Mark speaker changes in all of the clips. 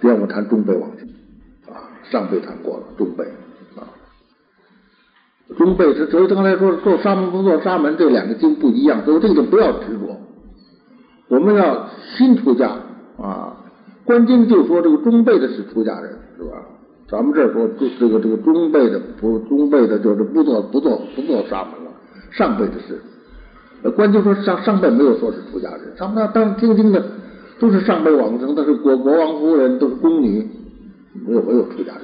Speaker 1: 第二，我谈中辈往生啊，上辈谈过了，中辈啊，中辈是所以刚才说做沙门不做沙门这两个经不一样，所以这个不要执着，我们要新出家啊。观经就说这个中辈的是出家人，是吧？咱们这儿说这个这个中辈的不中辈的，就是不做不做不做沙门了，上辈的是。观经说上上辈没有说是出家人，上辈当听经的。都是上辈往生，都是国国王夫人，都是宫女，没有没有出家人，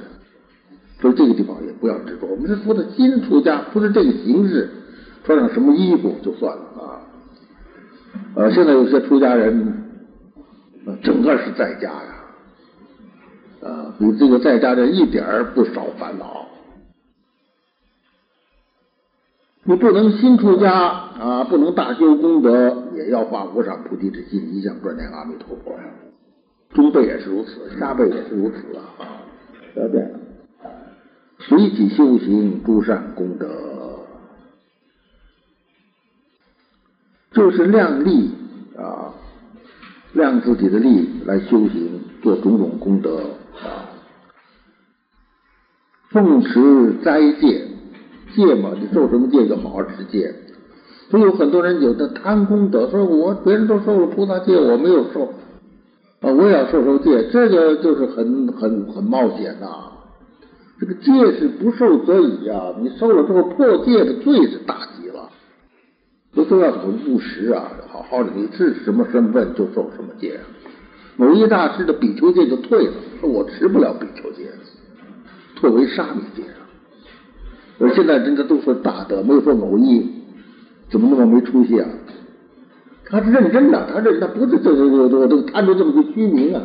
Speaker 1: 所以这个地方也不要执着。我们是说的新出家，不是这个形式，穿上什么衣服就算了啊。呃，现在有些出家人，整个是在家呀，啊，比这个在家的一点儿不少烦恼。你不能新出家啊，不能大修功德，也要发无上菩提之心，一向专念阿弥陀佛呀。中辈也是如此，下辈也是如此啊。不要变，随己修行诸善功德，就是量力啊，量自己的力来修行，做种种功德啊，奉持斋戒。戒嘛，你受什么戒就好好持戒。所以有很多人有的贪功德，说我别人都受了菩萨戒，我没有受啊，我也要受受戒，这个就是很很很冒险呐。这个戒是不受则已啊，你受了之后破戒的罪是大极了。都都要很务实啊，好好的，你是什么身份就受什么戒。某一大师的比丘戒就退了，说我持不了比丘戒，退为沙弥戒。我现在人家都说大德，没有说偶一，怎么那么没出息啊？他是认真的，他认他不是这这这这这贪着这么个虚名啊！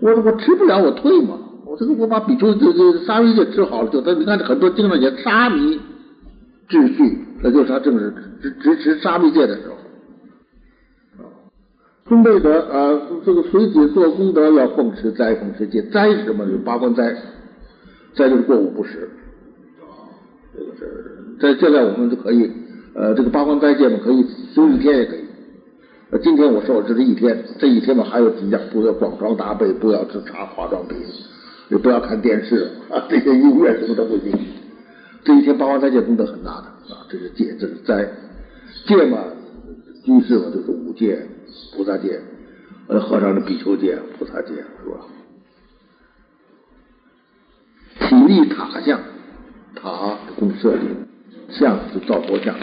Speaker 1: 我我吃不了，我退嘛！我这个我把比丘这这沙弥戒治好了，就他你看很多经上也沙弥秩序，那就是他正是执执持沙弥戒的时候。中辈德啊，这个随己做功德要奉持斋，奉持戒。斋是什么？就八关斋，斋就是过午不食。这个是在现在我们就可以，呃，这个八关斋戒嘛，可以休一天也可以。呃，今天我受这是一天，这一天嘛还有几样，不要广装搭配，不要吃茶化妆品，也不要看电视 啊，这些音乐什么都不行。这一天八关斋戒功德很大的啊，这是戒，这是斋。戒嘛，居士嘛就是五戒、菩萨戒，呃，和尚的比丘戒、菩萨戒是吧？起立塔像。塔供设立，像是造佛像，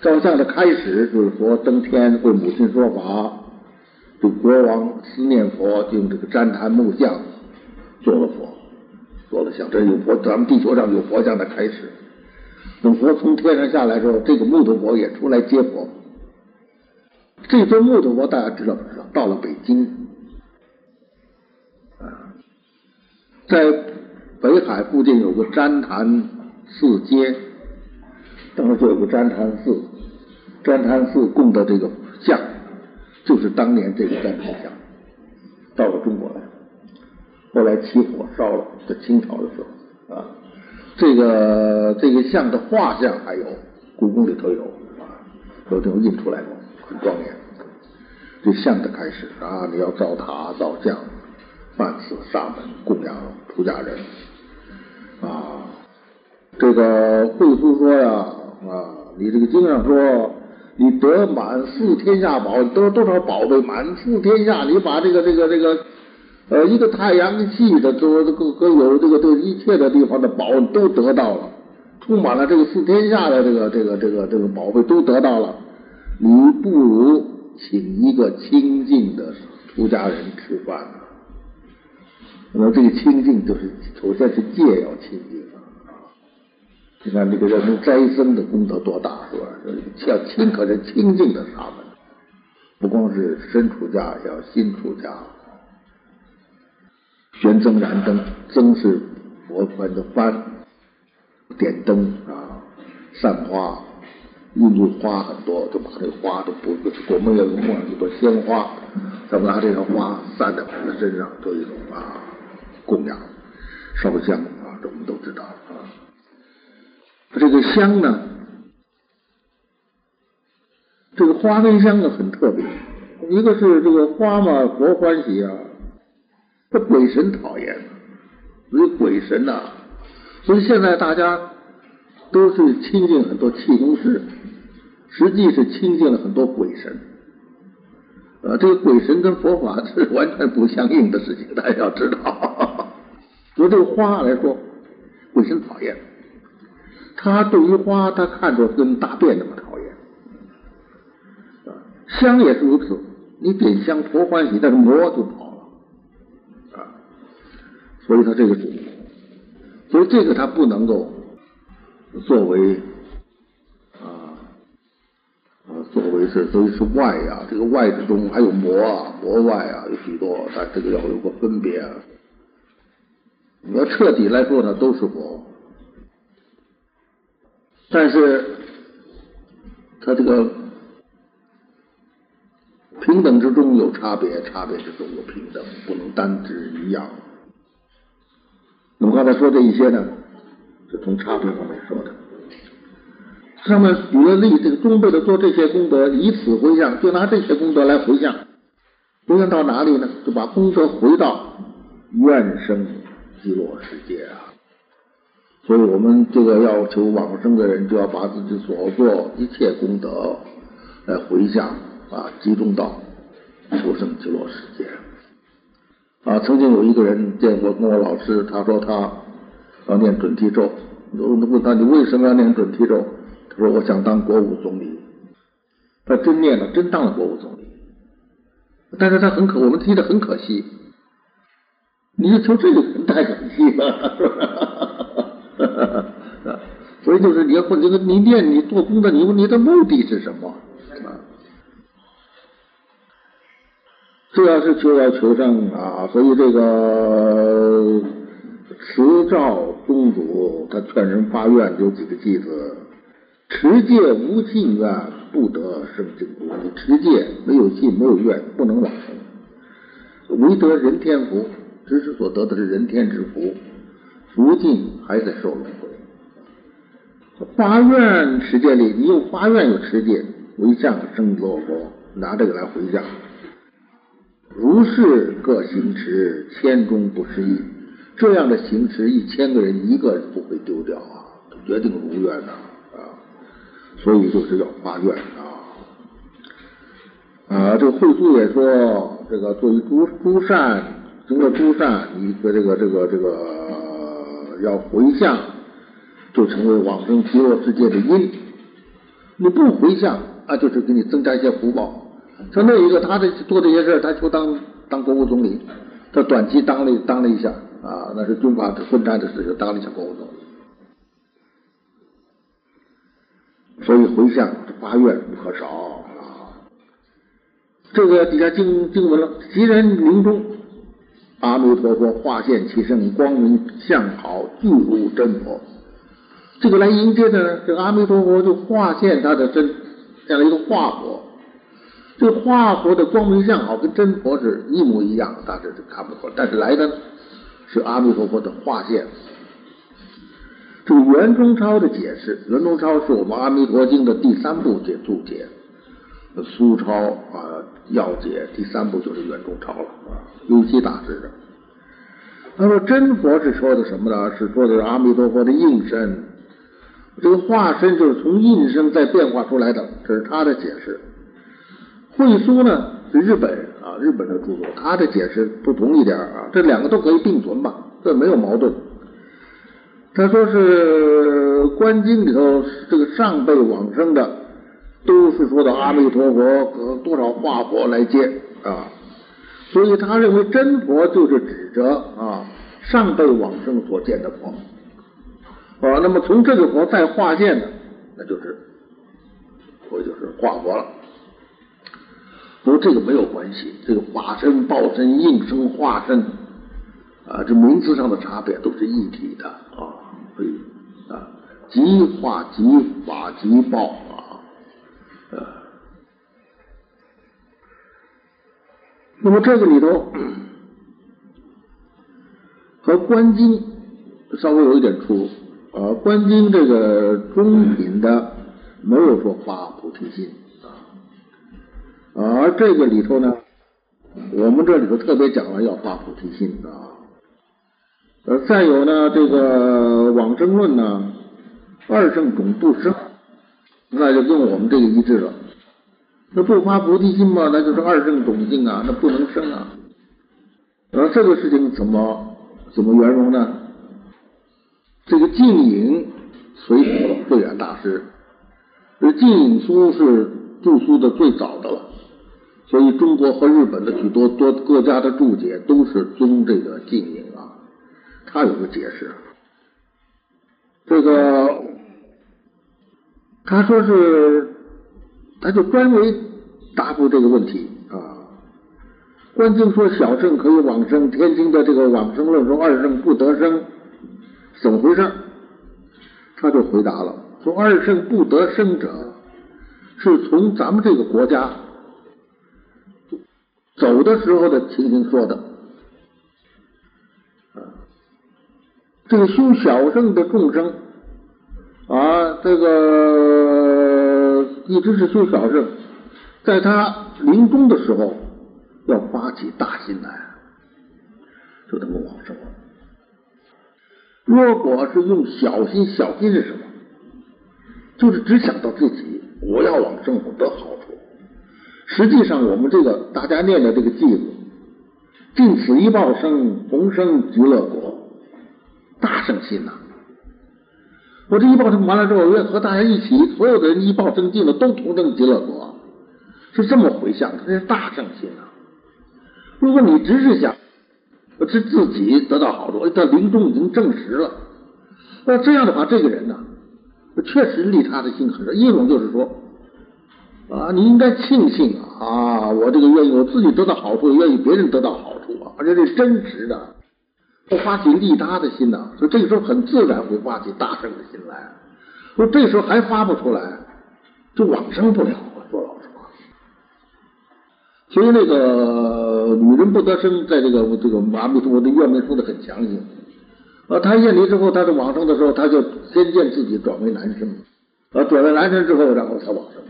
Speaker 1: 造像的开始就是佛登天为母亲说法，这国王思念佛，就用这个旃檀木像做了佛，做了像。这有佛，咱们地球上有佛像的开始。等佛从天上下来之后，这个木头佛也出来接佛。这尊木头佛大家知道不知道？到了北京，啊，在。北海附近有个旃檀寺街，当时就有个旃檀寺，旃檀寺供的这个像，就是当年这个旃檀像，到了中国来，后来起火烧了，在清朝的时候啊，这个这个像的画像还有，故宫里头有啊，都都印出来过，很庄严。这像的开始啊，你要造塔造像，办寺沙门供养出家人。啊，这个慧书说呀，啊，你这个经上说，你得满四天下宝，得多少宝贝？满四天下，你把这个这个这个，呃，一个太阳系的，都这个各有这个这一切的地方的宝都得到了，充满了这个四天下的这个这个这个这个宝贝都得到了，你不如请一个清净的出家人吃饭。那么这个清净就是首先是戒要清净啊！你看这个人们斋僧的功德多大是吧？要清可是清净的他们，不光是身出家，要心出家。悬灯燃灯，灯是佛观的幡，点灯啊，散花，印度花很多，就把这花都不，我们也供养一朵鲜花，咱们拿这个花散在我们身上，做一种啊。供养烧香啊，这我们都知道啊。这个香呢，这个花跟香呢很特别，一个是这个花嘛，佛欢喜啊，这鬼神讨厌，所以鬼神呐，所以现在大家都是亲近很多气功师，实际是亲近了很多鬼神。啊，这个鬼神跟佛法是完全不相应的事情，大家要知道。就这个花来说，鬼神讨厌，他对于花，他看着跟大便那么讨厌。香也是如此，你点香佛欢喜，但是魔就跑了。啊，所以他这个是，所以这个他不能够作为啊。作为是，所以是外啊，这个外之中还有魔啊，魔外啊，有许多，但这个要有个分别。啊。你要彻底来说呢，都是佛，但是他这个平等之中有差别，差别之中有平等，不能单指一样。那么刚才说这一些呢，是从差别方面说的。上面举了例，这个中辈的做这些功德，以此回向，就拿这些功德来回向，回向到哪里呢？就把功德回到愿生极乐世界啊！所以我们这个要求往生的人，就要把自己所做一切功德来回向啊，集中到求生极乐世界啊！曾经有一个人见过跟我老师，他说他要念准提咒，我问他你为什么要念准提咒？他说我想当国务总理，他真念了，真当了国务总理。但是他很可，我们听着很可惜。你就求这个太可惜了，是吧？所以就是你要或这个你念你做功德，你问你的目的是什么？这要是求要求生啊，所以这个慈照宗主他劝人发愿有几个句子。持戒无信愿，不得生净土。持戒没有信，没有愿，不能往生。唯得人天福，知识所得的是人天之福，福尽还在受轮回。发愿世界里，你有发愿有持戒，为相生罗佛，拿这个来回向。如是各行持，千中不失一。这样的行持，一千个人一个不会丢掉啊，决定如愿的啊。所以就是要发愿啊！啊，这个慧苏也说，这个作为诸诸善行了诸善，你的这个这个这个要回向，就成为往生极乐世界的因。你不回向，啊，就是给你增加一些福报。像那一个，他这做这些事他就当当国务总理，他短期当了当了一下啊，那是军阀混战的时候当了一下国务总理。所以回向发愿不可少啊！这个底下经经文了，即人临终，阿弥陀佛化现其身，光明相好，具如真佛。这个来迎接的呢，这个阿弥陀佛就化现他的真，这样一个化佛。这个化佛的光明相好跟真佛是一模一样，大家是看不出来。但是来的是阿弥陀佛的化现。这个袁中超的解释，袁中超是我们《阿弥陀经》的第三部解注解，苏超啊要解第三部就是圆中朝了啊，尤其大师的。他说真佛是说的什么呢？是说的阿弥陀佛的应身，这个化身就是从应身再变化出来的，这是他的解释。慧苏呢是日本人啊，日本的著作，他的解释不同一点啊，这两个都可以并存吧，这没有矛盾。他说是《观经》里头，这个上辈往生的，都是说的阿弥陀佛和多少化佛来接啊，所以他认为真佛就是指着啊上辈往生所见的佛啊，那么从这个佛再化现的，那就是我就是化佛了。不过这个没有关系，这个化身、报身、应身、化身啊，这名词上的差别都是一体的啊。所以啊，即化即法即报啊，那么这个里头和观经稍微有一点出入啊，观经这个中品的没有说发菩提心啊，而这个里头呢我们这里头特别讲了要发菩提心啊。呃，再有呢，这个往生论呢，二圣种不生，那就跟我们这个一致了。那不发菩提心嘛，那就是二圣种性啊，那不能生啊。而这个事情怎么怎么圆融呢？这个净影随佛慧远大师，这净隐书是著书的最早的了，所以中国和日本的许多多各家的注解都是宗这个净影啊。他有个解释，这个他说是，他就专为答复这个问题啊。观经说小圣可以往生，天经的这个往生论说二圣不得生，怎么回事？他就回答了，说二圣不得生者，是从咱们这个国家走的时候的情形说的。这个修小圣的众生啊，这个一直是修小事，在他临终的时候要发起大心来，就能够往生了。如果是用小心，小心是什么？就是只想到自己，我要往生，我得好处。实际上，我们这个大家念的这个偈子，尽此一报生，同生极乐国。大圣心呐！我这一报生完了之后，要和大家一起，所有的人一报生尽了，都同证极乐国，是这么回向，这是大圣心啊！如果你只是想是自己得到好处，他临终已经证实了，那这样的话，这个人呢，确实利他的心很少。一种就是说啊，你应该庆幸啊，我这个愿意我自己得到好处，愿意别人得到好处啊，而且是真实的。不发起利他的心呐，所以这个时候很自然会发起大圣的心来。说这时候还发不出来，就往生不了。说老实话，其实那个女人不得生，在这个这个阿弥陀佛的愿文说的很详细。啊，他验离之后，他在往生的时候，他就先见自己转为男生，啊，转为男生之后，然后才往生。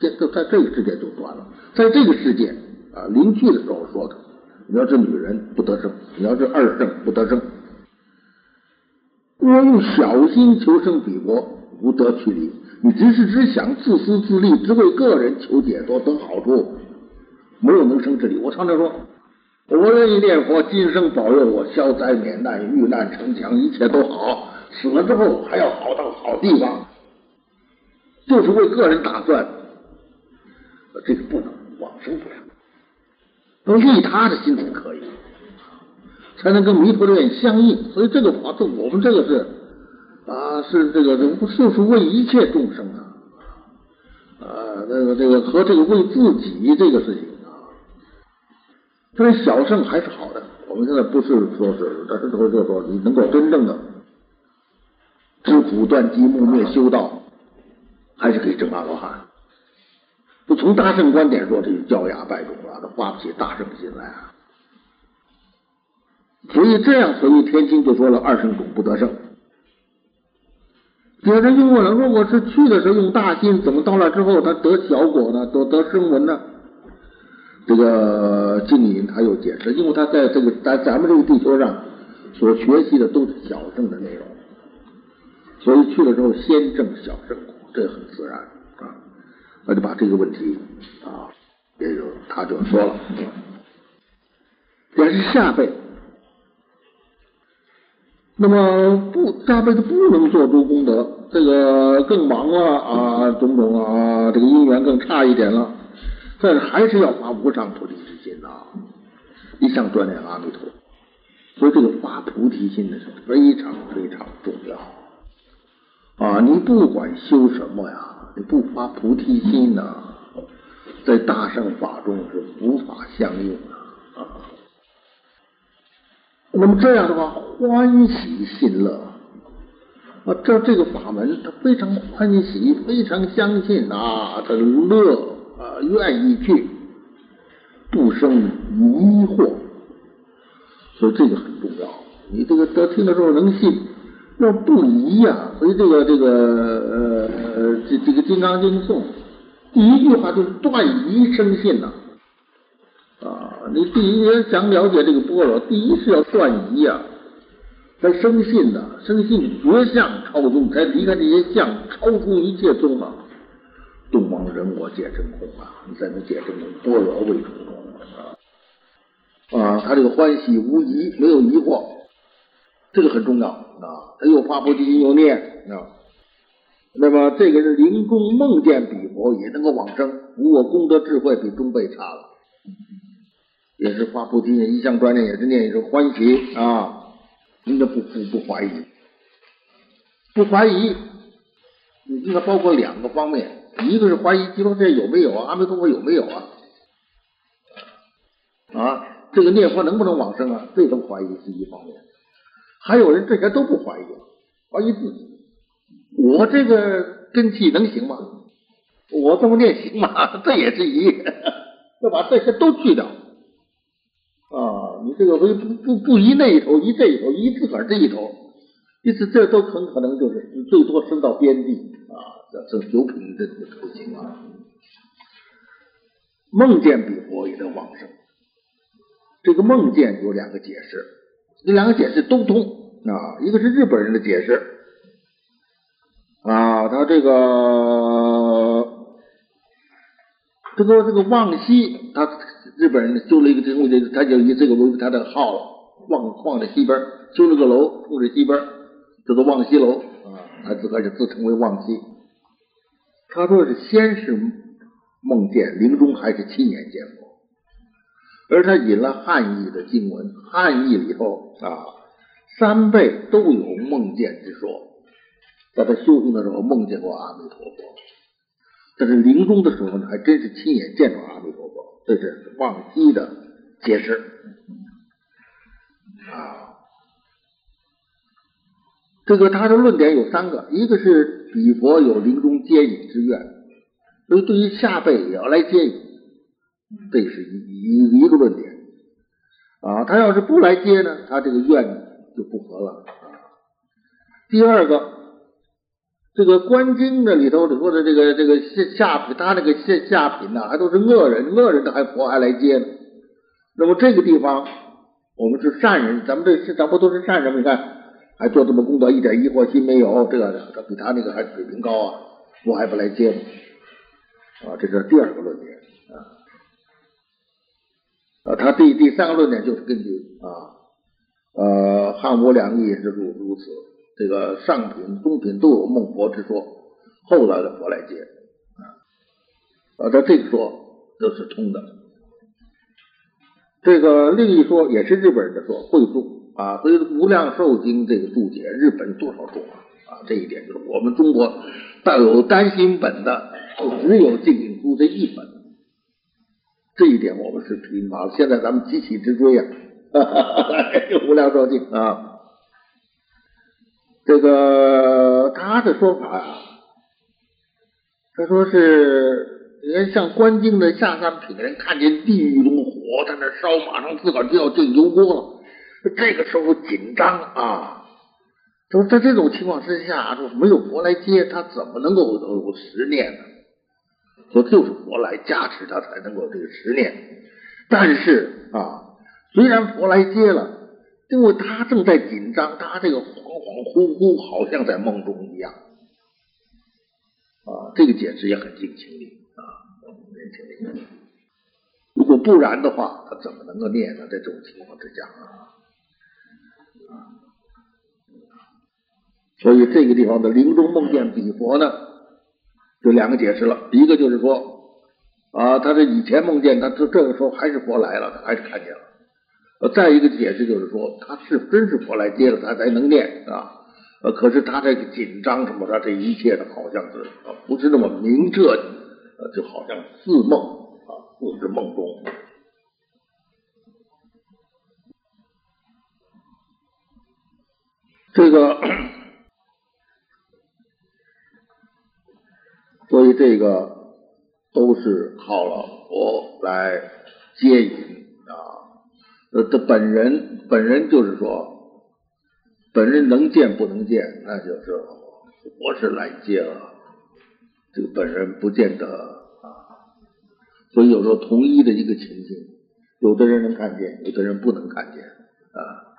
Speaker 1: 这这在这个世界就断了，在这个世界啊，临去的时候说的。你要是女人不得生，你要是二圣不得生。我用小心求生彼国，无得去离。你只是只想自私自利，只为个人求解脱得好处，没有能生之理。我常常说，我愿意念佛，今生保佑我消灾免难、遇难成祥，一切都好。死了之后还要好到好地方，就是为个人打算。这个不能往生不了。都利他的心才可以，才能跟弥陀的愿相应。所以这个法，这我们这个是啊，是这个这不就是为一切众生啊啊，那个这个和这个为自己这个事情啊，所以小圣还是好的。我们现在不是说是，但是说就说你能够真正的知苦断机灭灭修道，还是可以证阿罗汉。从大圣观点说，这就教牙败种了，他发不起大圣心来啊。所以这样，所以天经就说了二圣种不得生。有人就问了：如果是去的时候用大心，怎么到那之后他得小果呢？得得声闻呢？这个静隐他有解释，因为他在这个在咱们这个地球上所学习的都是小圣的内容，所以去了之后先证小圣果，这很自然。那就把这个问题啊，也就他就说了，也是下辈，那么不下辈子不能做诸功德，这个更忙了啊，种种啊，这个姻缘更差一点了，但是还是要发无上菩提之心呐，一向锻炼阿弥陀，所以这个发菩提心呢是非常非常重要。啊，你不管修什么呀。你不发菩提心呢，在大圣法中是无法相应的啊。那么这样的话，欢喜信乐啊，这这个法门他非常欢喜，非常相信啊，他乐啊，愿意去，不生疑惑，所以这个很重要。你这个得听的时候能信。要不疑呀，所以这个这个呃这这个《金刚经》颂第一句话就是断疑生信呐啊。你第一想了解这个般若，第一是要断疑啊，才生信的，生信绝相超宗，才离开这些相，超出一切宗啊。东方人我见真空啊，你才能见真空，般若为主啊。啊，他这个欢喜无疑，没有疑惑，这个很重要啊。他又发菩提心，又念啊。那么这个是临终梦见彼佛，也能够往生。无我功德智慧比中辈差了，也是发菩提心，一向专念，也是念一声欢喜啊。应该不不不怀疑，不怀疑。你应该包括两个方面，一个是怀疑极乐世界有没有啊，阿弥陀佛有没有啊？啊，这个念佛能不能往生啊？这种怀疑是一方面。还有人这些都不怀疑，怀疑自己。我这个根气能行吗？我这么念行吗？这也是一，要把这些都去掉啊！你这个不不不不依那一头，依这一头，依自个儿这一头，意思这都很可能就是最多升到边地啊，这这九品这个头情啊。梦见比佛也能往生，这个梦见有两个解释，这两个解释都通啊，一个是日本人的解释。啊，他这个这个这个望西，他日本人修了一个东西，他就以这个为他的号了。望望在西边，修了个楼，住着西边，叫做望西楼啊。他自个就自称为望西。他说是先是梦见，临终还是亲眼见过。而他引了汉译的经文，汉译里头啊，三辈都有梦见之说。在他修行的时候梦见过阿弥陀佛，但是临终的时候呢，还真是亲眼见着阿弥陀佛，这是望西的解释啊。这个他的论点有三个，一个是彼佛有临终接引之愿，所以对于下辈也要来接引，这是一一一个论点啊。他要是不来接呢，他这个愿就不合了啊。第二个。这个观经的里头里头的这个这个下下品，他那个下下品呢，还都是恶人，恶人的还佛还来接呢。那么这个地方，我们是善人，咱们这咱不都是善人？你看，还做这么功德，一点疑惑心没有，这个他比他那个还水平高啊，佛还不来接吗？啊，这是第二个论点啊。啊，他第第三个论点就是根据啊，呃，汉武两义也是如如此。这个上品、中品都有孟佛之说，后来的佛来接啊，啊，他这个说都是通的。这个另一说也是日本人的说，会注啊，所以《无量寿经》这个注解，日本多少种啊？啊，这一点就是我们中国带有单行本的，只有净印书这一本，这一点我们是贫乏。现在咱们急起直追呀啊，《无量寿经》啊。这个他的说法啊，他说是，你看像观经的下三品的人，看见地狱中火在那烧，马上自个儿就要进油锅了，这个时候紧张啊，说在这种情况之下，说没有佛来接，他怎么能够有十念呢？说就是佛来加持他，才能够这个十念。但是啊，虽然佛来接了。因为他正在紧张，他这个恍恍惚惚，好像在梦中一样啊。这个解释也很近情理啊，年轻人。如果不然的话，他怎么能够念呢？在这种情况之下啊，所以这个地方的临终梦见比佛呢，就两个解释了。一个就是说啊，他这以前梦见他这这个时候还是佛来了，他还是看见了。再一个解释就是说，他是真是佛来接了，他才能念啊。呃，可是他这个紧张什么，他这一切的好像是啊，不是那么明澈，呃，就好像似梦啊，似是梦中。这个，所以这个都是靠了佛来接引啊。呃，他本人本人就是说，本人能见不能见，那就是我是来接了，这个本人不见得啊。所以有时候同一的一个情境，有的人能看见，有的人不能看见啊。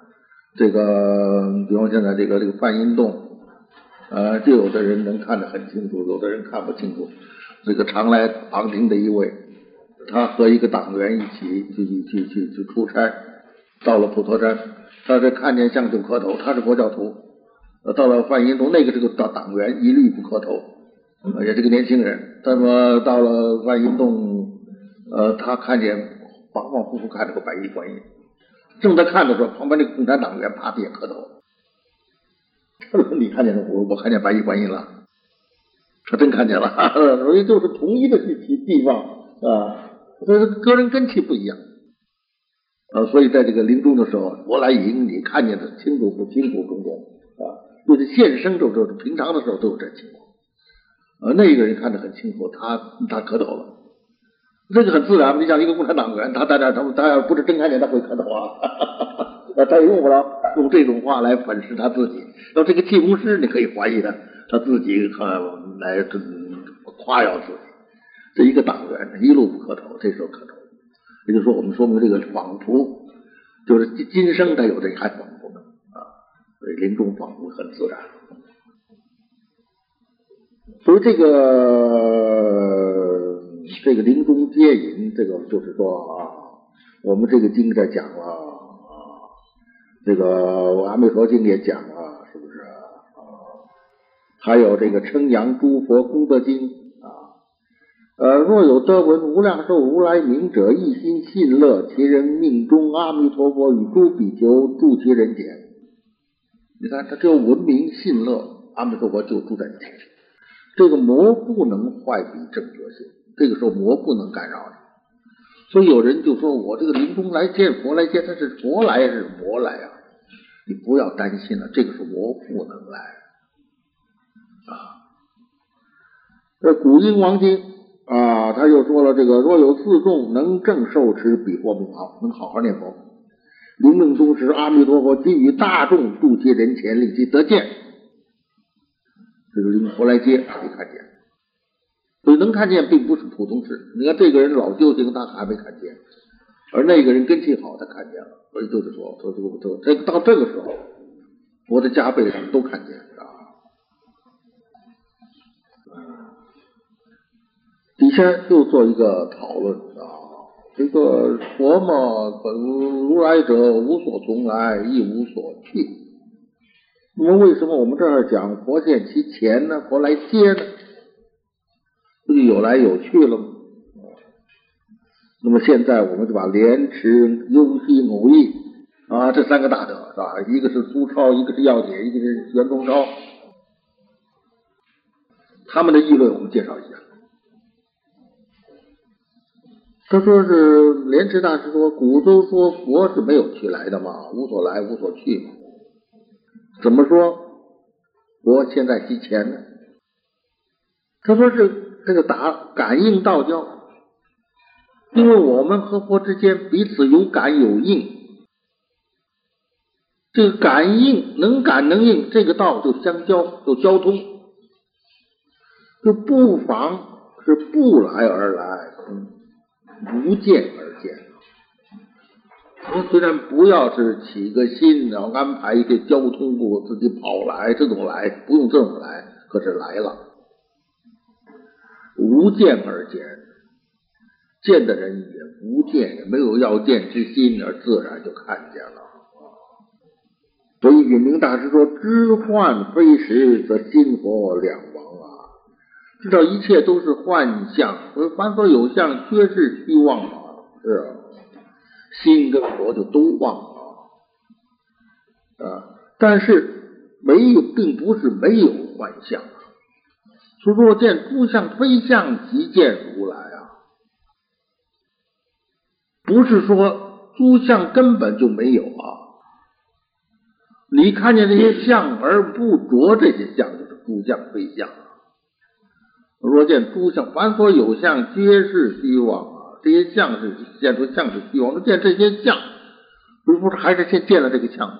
Speaker 1: 这个，比方现在这个这个梵音洞，呃，就有的人能看得很清楚，有的人看不清楚。这个常来旁听的一位，他和一个党员一起去去去去去出差，到了普陀山，他这看见像就磕头，他是佛教徒。到了梵音洞，那个这个党党员一律不磕头，也这个年轻人。他说到了梵音洞，呃，他看见恍恍惚惚看着个白衣观音，正在看的时候，旁边那个共产党员啪地磕头。他 说你看见了我，我看见白衣观音了。他真看见了，所以就是同一个地地方啊，这是个人根气不一样啊，所以在这个临终的时候，我来迎你看见的清楚不清楚种种啊。就是现生就就是平常的时候都有这情况，啊，那一个人看得很清楚，他他磕头了，这个很自然。你像一个共产党员，他大家，他他要不是真看见，他会磕头啊，那他也用不着用这种话来粉饰他自己。要这个气功师，你可以怀疑他，他自己来夸耀自己。这一个党员一路不磕头，这时候磕头，也就是说，我们说明这个仿佛就是今今生他有这还仿佛呢。所以临终仿佛很自然，所以这个这个临终接引，这个就是说啊，我们这个经在讲了啊，这个阿弥陀经也讲了，是不是啊？还有这个称扬诸佛功德经啊，呃，若有得闻无量寿如来名者，一心信乐，其人命中阿弥陀佛与诸比丘住其人间。你看，他只有文明信乐，阿弥陀佛就住在你前。这个魔不能坏彼正觉性，这个时候魔不能干扰你。所以有人就说我这个临终来见佛来见，他是佛来还是魔来啊？你不要担心了，这个是我不能来啊。这古英王经啊，他又说了这个：若有四众能正受持彼佛名号，能好好念佛。临命终时，阿弥陀佛给予大众度接人前，令其得见。这个临佛来接，可以看见。所以能看见，并不是普通事。你看这个人老修行，他还没看见；而那个人根气好，他看见了。所以就是说，说这个这这到这个时候，佛的加倍上都看见了啊。底下又做一个讨论啊。这个佛嘛，本如来者，无所从来，亦无所去。那么，为什么我们这儿讲佛现其前呢？佛来接呢？不就有来有去了吗？那么现在我们就把莲池、幽西、偶益啊这三个大德是吧？一个是苏超，一个是耀典，一个是袁宗超，他们的议论我们介绍一下。他说是莲池大师说，古都说佛是没有去来的嘛，无所来无所去嘛。怎么说佛现在其前呢？他说是这个打感应道交，因为我们和佛之间彼此有感有应，这个感应能感能应，这个道就相交就交通，就不妨是不来而来。无见而见，我虽然不要是起个心，然后安排一些交通部自己跑来，这种来不用这种来，可是来了，无见而见，见的人也不见，没有要见之心，而自然就看见了。所以允明大师说：“知幻非实，则心佛两亡啊。”知道一切都是幻象，凡所有相，皆是虚妄啊！是心跟佛就都忘了啊！但是没有，并不是没有幻象。说若见诸相非相，即见如来啊！不是说诸相根本就没有啊！你看见这些相而不着这些相，就是诸相非相。若见诸相，凡所有相，皆是虚妄啊！这些相是见出相是虚妄，那见这些相，不不是还是先见了这个相，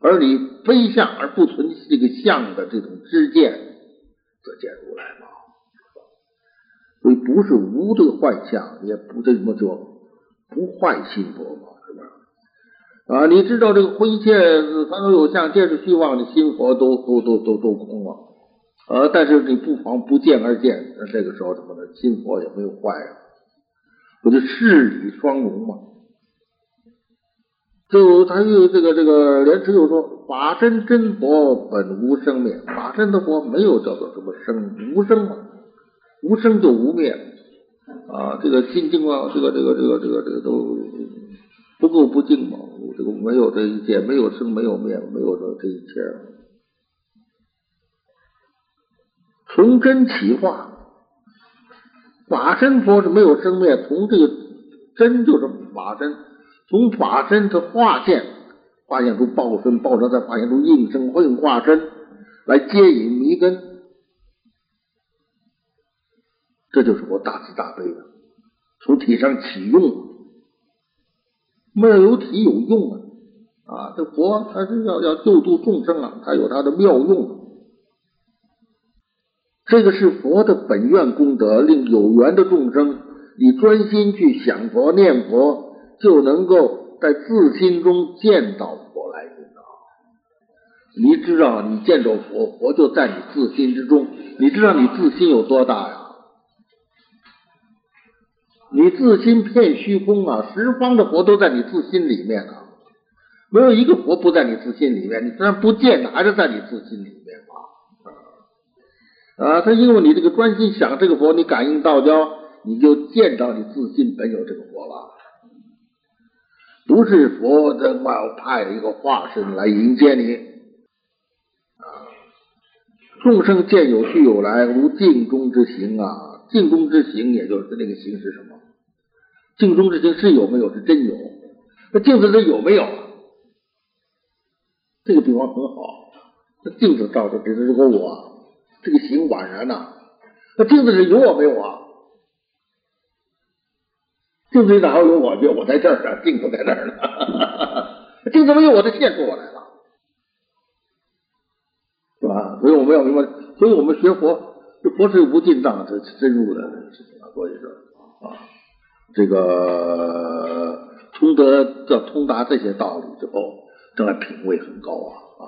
Speaker 1: 而你非相而不存这个相的这种知见，则见如来嘛。所以不是无的幻象，也不这么说，不坏心佛嘛，是吧？啊，你知道这个灰切凡所有相，见是虚妄的心佛都都都都都空了。呃，但是你不妨不见而见，那这个时候怎么呢？心佛也没有坏啊，不就事理双融嘛？就他又这个这个莲池又说，法身真佛本无生灭，法身的佛没有叫做什么生，无生嘛，无生就无灭啊。这个心经啊，这个这个这个这个这个都不够不净嘛，这个没有这一切，没有生，没有灭，没有这这一切，从真起化，法身佛是没有生灭，从这个真就是法身。从法身的化现，化现出报身，报身再化现出应声应化身，来接引迷根，这就是我大慈大悲的，从体上起用，没有体有用啊！啊，这佛他是要要救度众生啊，他有他的妙用，这个是佛的本愿功德，令有缘的众生，你专心去想佛念佛。就能够在自心中见到佛来。你知道，你见着佛，佛就在你自心之中。你知道你自心有多大呀？你自心片虚空啊，十方的佛都在你自心里面啊，没有一个佛不在你自心里面。你虽然不见，还是在你自心里面啊。啊，他因为你这个专心想这个佛，你感应道交，你就见到你自心本有这个佛了。不是佛的要派一个化身来迎接你啊！众生见有去有来，无镜中之行啊！镜中之行，也就是那个行是什么？镜中之行是有没有？是真有。那镜子里有没有？这个比方很好。那镜子照着这是个我，这个形宛然呢。那镜子里有我没有啊？镜子里哪有我？就我在这儿呢，镜子在那儿呢。镜子没有我，的现出我来了，是吧？所以我们要明白，所以我们学佛，这佛是无尽藏，是深入的事情啊。所以说啊，这个通得要通达这些道理之后，将来品位很高啊啊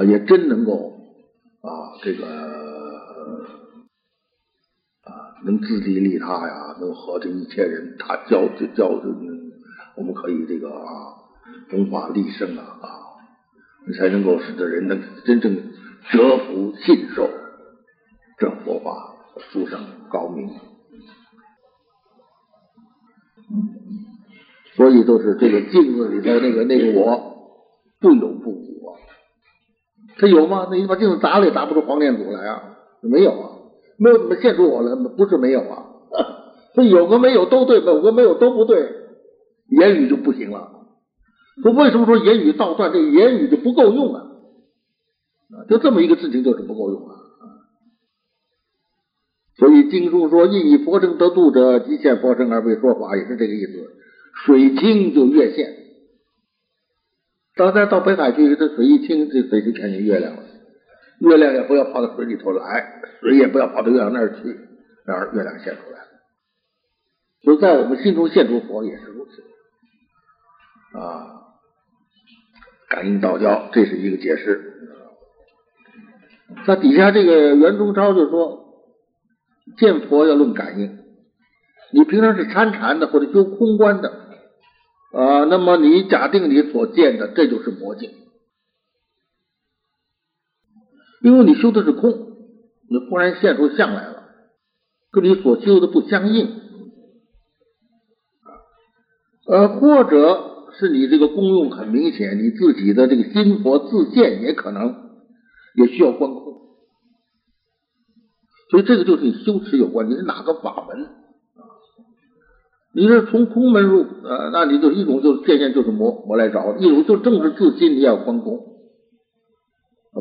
Speaker 1: 啊，也真能够啊这个啊。能自利利他呀，能和这一切人他交就交，我们可以这个啊，弘法利生啊啊，你才能够使得人能真正折服信受这佛法殊胜高明。所以都是这个镜子里头那个那个我不有不无啊，他有吗？那你把镜子砸了也砸不出黄念祖来啊，没有啊。没有怎么现出我来，不是没有啊，这有个没有都对，有个没有都不对，言语就不行了。说为什么说言语倒断？这言语就不够用啊，就这么一个事情就是不够用啊。所以经书说，应以佛身得度者，即现佛身而为说法，也是这个意思。水清就越现，当然到北海去，这水一清，这水就看见月亮了。月亮也不要跑到水里头来，水也不要跑到月亮那儿去，然而月亮现出来了。就在我们心中现出佛也是如此啊。感应道交，这是一个解释。那底下这个袁中超就说，见佛要论感应。你平常是参禅的或者修空观的啊，那么你假定你所见的这就是魔境。因为你修的是空，你忽然现出相来了，跟你所修的不相应，呃，或者是你这个功用很明显，你自己的这个心佛自见也可能也需要观，这个就是你修持有关，你是哪个法门啊？你是从空门入，呃，那你就一种就是渐渐就是魔魔来找，一种就正是自心，你要观空，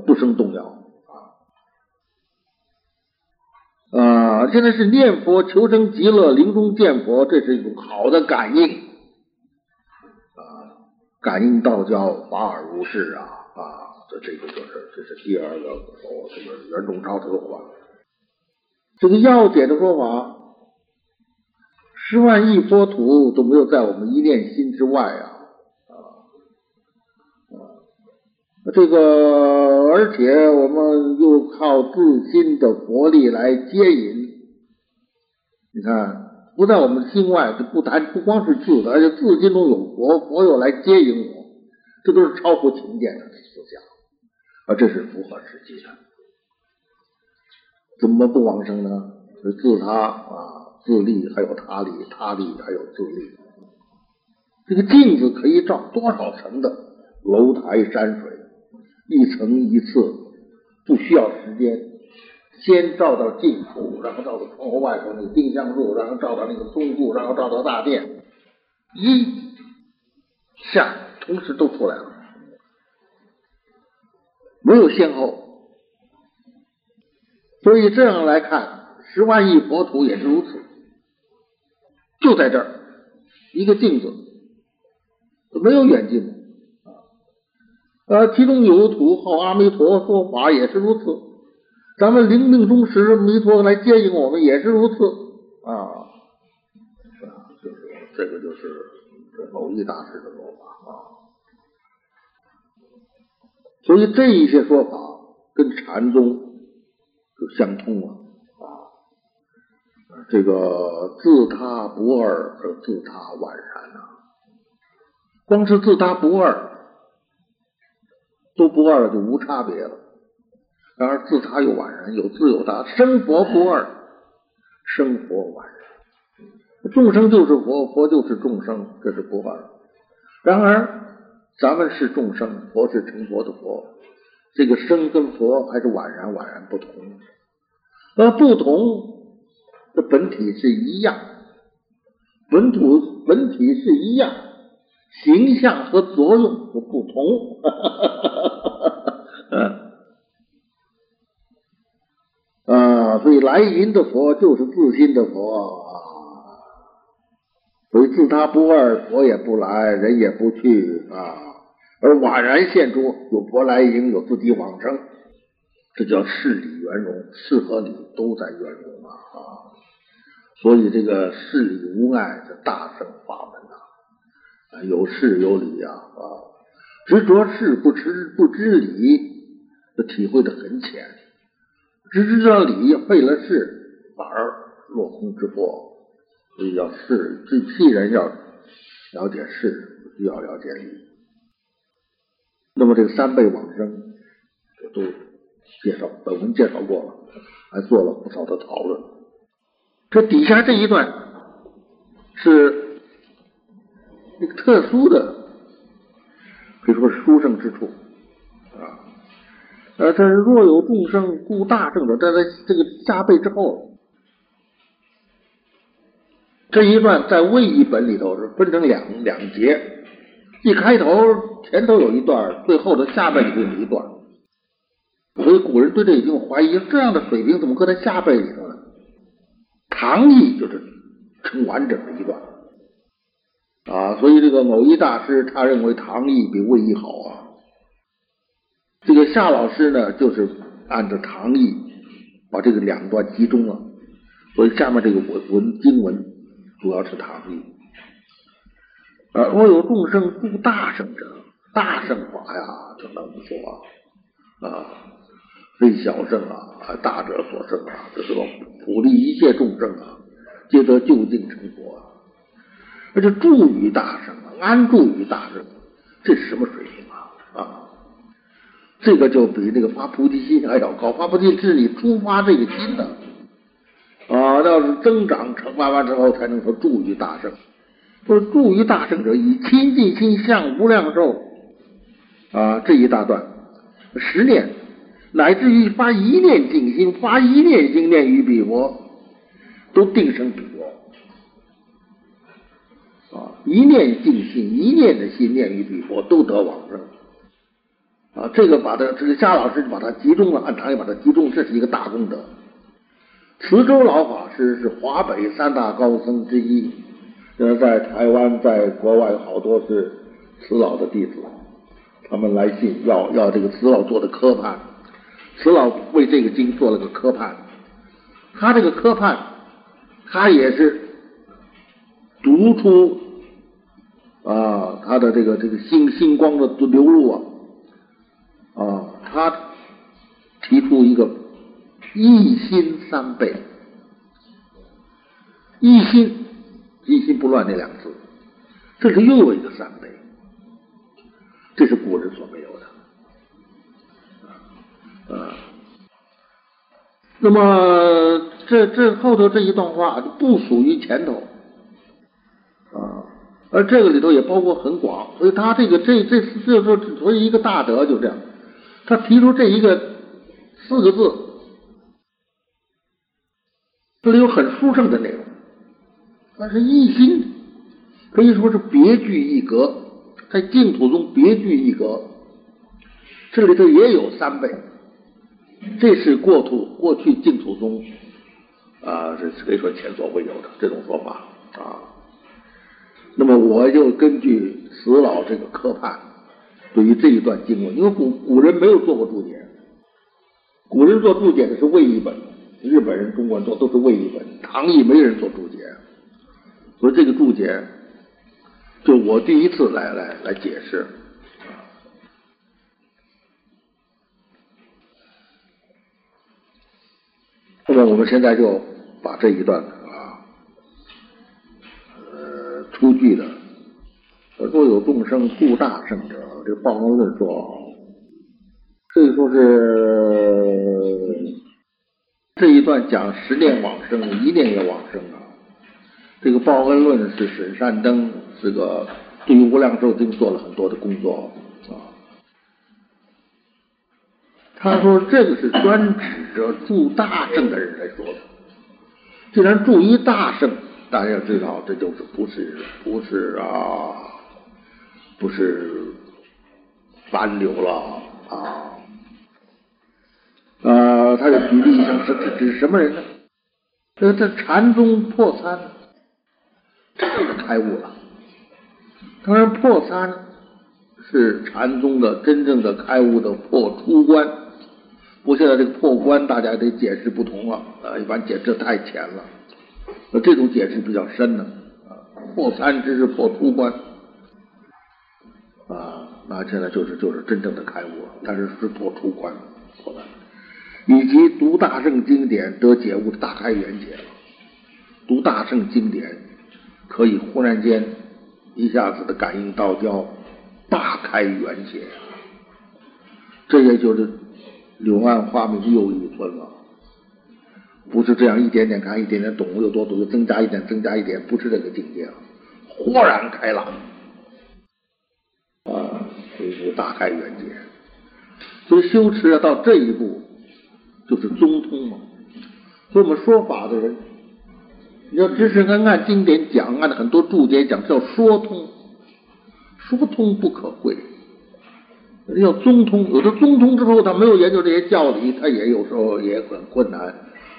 Speaker 1: 不生动摇。啊，现在是念佛求生极乐，临终见佛，这是一种好的感应啊，感应道教，法尔如是啊啊，这这个就是这是第二个哦，这个袁仲超他说法，这个要解的说法，十万亿佛土都没有在我们一念心之外啊啊啊！这个而且我们又靠自心的佛力来接引，你看不在我们心外，不谈不光是自的，而且自心中有佛，佛又来接引我，这都是超乎情见的思想，啊，这是符合实际的。怎么不往生呢？是自他啊。自利还有他利，他利还有自利。这个镜子可以照多少层的楼台山水，一层一次，不需要时间。先照到近处，然后照到窗户外头那个丁香树，然后照到那个松树，然后照到大殿，一下同时都出来了，没有先后。所以这样来看，十万亿佛土也是如此。就在这儿，一个镜子，没有远近的啊。呃，其中有土号阿弥陀说法也是如此。咱们临命终时，弥陀来接引我们也是如此啊。啊就是这个就是这某一大师的说法啊。所以这一些说法跟禅宗相通了。这个自他不二而自他宛然啊，光是自他不二都不二就无差别了。然而自他又宛然，有自有他，生佛不二，生佛宛然。众生就是佛，佛就是众生，这是不二。然而咱们是众生，佛是成佛的佛，这个生跟佛还是宛然宛然不同。而不同。的本体是一样，本土本体是一样，形象和作用都不同。嗯。啊，所以来迎的佛就是自心的佛。啊，所以自他不二，佛也不来，人也不去啊，而宛然现出有佛来迎，有自己往生，这叫事理圆融，事和理都在圆融啊啊。所以这个事理无碍的大圣法门呐，啊有事有理啊啊，执着事不知不知理，这体会的很浅；只知道理，废了事，反而落空之祸。所以要事，这既然要了解事，就要了解理。那么这个三辈往生，都介绍本文介绍过了，还做了不少的讨论。这底下这一段是一个特殊的，可以说是殊胜之处啊。呃，这是若有众生故大圣者，在在这个加倍之后，这一段在魏译本里头是分成两两节，一开头前头有一段，最后的下辈里头有一段，所以古人对这已经怀疑，这样的水平怎么搁在下辈里头呢？唐译就是成完整的一段啊，所以这个某一大师他认为唐译比魏译好啊。这个夏老师呢，就是按照唐译把这个两段集中了，所以下面这个文文经文主要是唐译。啊，若有众生度大圣者，大圣法呀，就能说啊。非小圣啊，大者所生啊，这是个普利一切众生啊，皆得就近成佛啊。而且住于大圣，安住于大圣，这是什么水平啊？啊，这个就比那个发菩提心还要高。发菩提是你出发这个心的啊，要是增长成发完之后，才能说住于大圣。说住于大圣者，以亲近心向无量寿啊，这一大段十年。乃至于发一念净心，发一念心念于彼佛，都定生彼佛啊！一念净心，一念的心念于彼佛，都得往生啊！这个把它，这个夏老师就把它集中了，按常理把它集中，这是一个大功德。慈州老法师是华北三大高僧之一，呃，在台湾，在国外好多是慈老的弟子，他们来信要要这个慈老做的科判。慈老为这个经做了个科判，他这个科判，他也是读出啊他的这个这个星星光的流露啊啊，他提出一个一心三倍，一心一心不乱那两字，这是又有一个三倍，这是古人所没有的。啊。那么这这后头这一段话就不属于前头啊，而这个里头也包括很广，所以他这个这这这说所以一个大德就这样，他提出这一个四个字，这里有很殊胜的内容，但是一心可以说是别具一格，在净土中别具一格，这里头也有三倍。这是过土过去净土宗啊，是可以说前所未有的这种说法啊。那么我就根据死老这个科判，对于这一段经文，因为古古人没有做过注解，古人做注解的是魏译本，日本人、中国人做都是魏译本，唐译没人做注解，所以这个注解就我第一次来来来解释。那么我们现在就把这一段啊，呃，出句的，若有众生故大圣者，这个报恩论说，可以说是这一段讲十念往生，一念也往生啊。这个报恩论是沈善登这个对于无量寿经做了很多的工作。他说：“这个是专指着住大圣的人来说的。既然住一大圣，大家要知道，这就是不是不是啊，不是凡流了啊啊！他就举例一下，是指指什么人呢？这这禅宗破参，这个开悟了。当然，破参是禅宗的真正的开悟的破出关。”不，现在这个破关，大家得解释不同了啊！一般解释太浅了，那这种解释比较深呢。破三只是破出关啊，那现在就是就是真正的开悟了，但是是破出关破了，以及读大圣经典得解悟的大开圆解了。读大圣经典可以忽然间一下子的感应道教，大开圆解，这也就是。柳暗花明又一村了，不是这样一点点看，一点点懂，又多懂就增加一点，增加一点，不是这个境界了，豁然开朗啊，就是大开眼界。所以修持要到这一步，就是中通嘛。所以我们说法的人，你要知识按按经典讲，按很多注解讲，叫说通，说通不可贵。要中通，有的中通之后，他没有研究这些教理，他也有时候也很困难。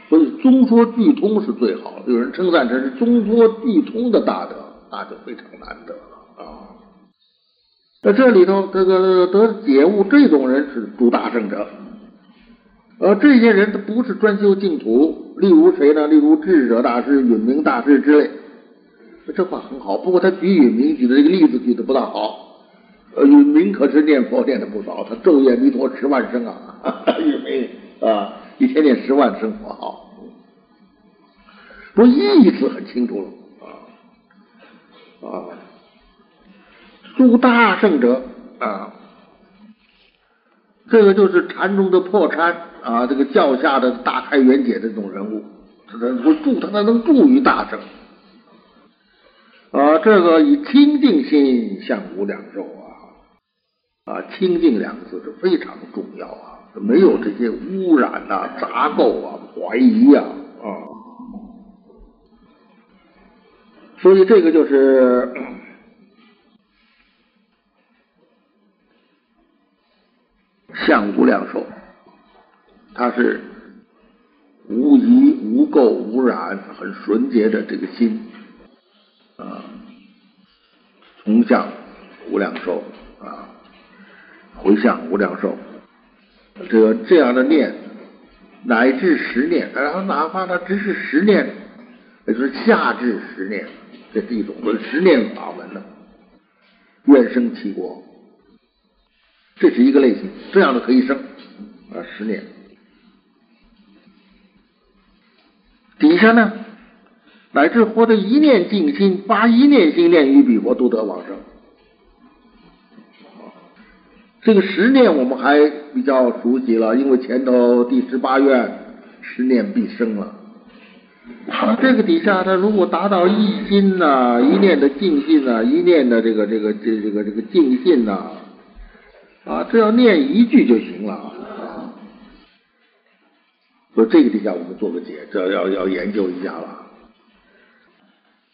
Speaker 1: 所以中说俱通是最好的。有人称赞这是中说俱通的大德，那就非常难得了啊。在这里头，这个得解悟这种人是诸大圣者，而这些人他不是专修净土，例如谁呢？例如智者大师、允明大师之类。这话很好，不过他举允明举的这个例子举的不大好。呃，允明可是念佛念的不少，他昼夜弥陀十万声啊，允明啊，一天念十万声佛号，不意思很清楚了啊啊，诸大圣者啊，这个就是禅宗的破禅啊，这个教下的大开圆解的这种人物，他能够助，他能助于大圣啊，这个以清净心向无量寿。啊，清净两个字是非常重要啊，没有这些污染呐、杂垢啊、怀疑啊啊，所以这个就是 相无量寿，它是无疑、无垢、无染，很纯洁的这个心啊，从相无量寿。回向无量寿，这个这样的念，乃至十念，然后哪怕他只是十念，也就是下至十念，这是一种十念法门的，愿生其国，这是一个类型，这样的可以生啊十念。底下呢，乃至活得一念静心，发一念心念于彼国，都得往生。这个十念我们还比较熟悉了，因为前头第十八愿十念必生了。啊，这个底下他如果达到一心呐，一念的静信呐，一念的这个这个这这个这个静信呐，啊，只要念一句就行了啊。说这个底下我们做个解，这要要研究一下了。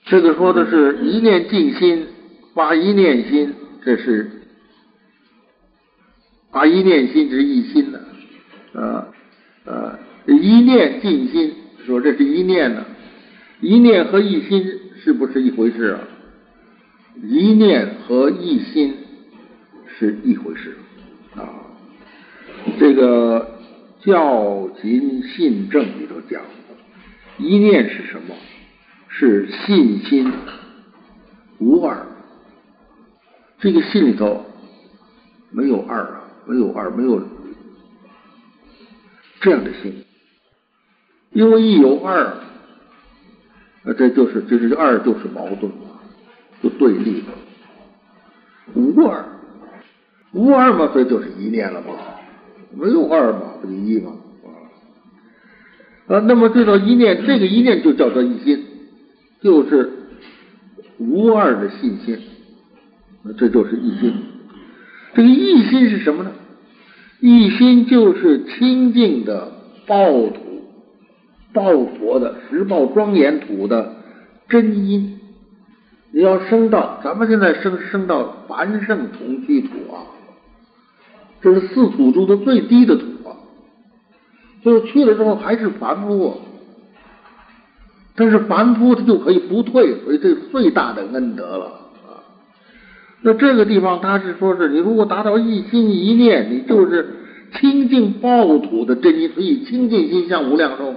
Speaker 1: 这个说的是一念静心发一念心，这是把一念心是一心的，啊啊，一念静心。说这是一念呢，一念和一心是不是一回事啊？一念和一心是一回事啊。这个教勤信正里头讲，一念是什么？是信心无二。这个信里头没有二，没有二，没有这样的心。因为一有二，那这就是这是二就是矛盾，就对立的。无二，无二嘛，这就是一念了嘛。没有二嘛，不就一嘛？啊，那么这个一念，这个一念就叫做一心，就是无二的信心，那这就是一心。这个一心是什么呢？一心就是清净的报土。报佛的十报庄严土的真因，你要升到咱们现在升升到凡圣同居土啊，这是四土中的最低的土啊，就去了之后还是凡夫，但是凡夫他就可以不退，所以这是最大的恩德了。那这个地方他是说是你如果达到一心一念，你就是清净报土的真因，所以清净心向无量寿。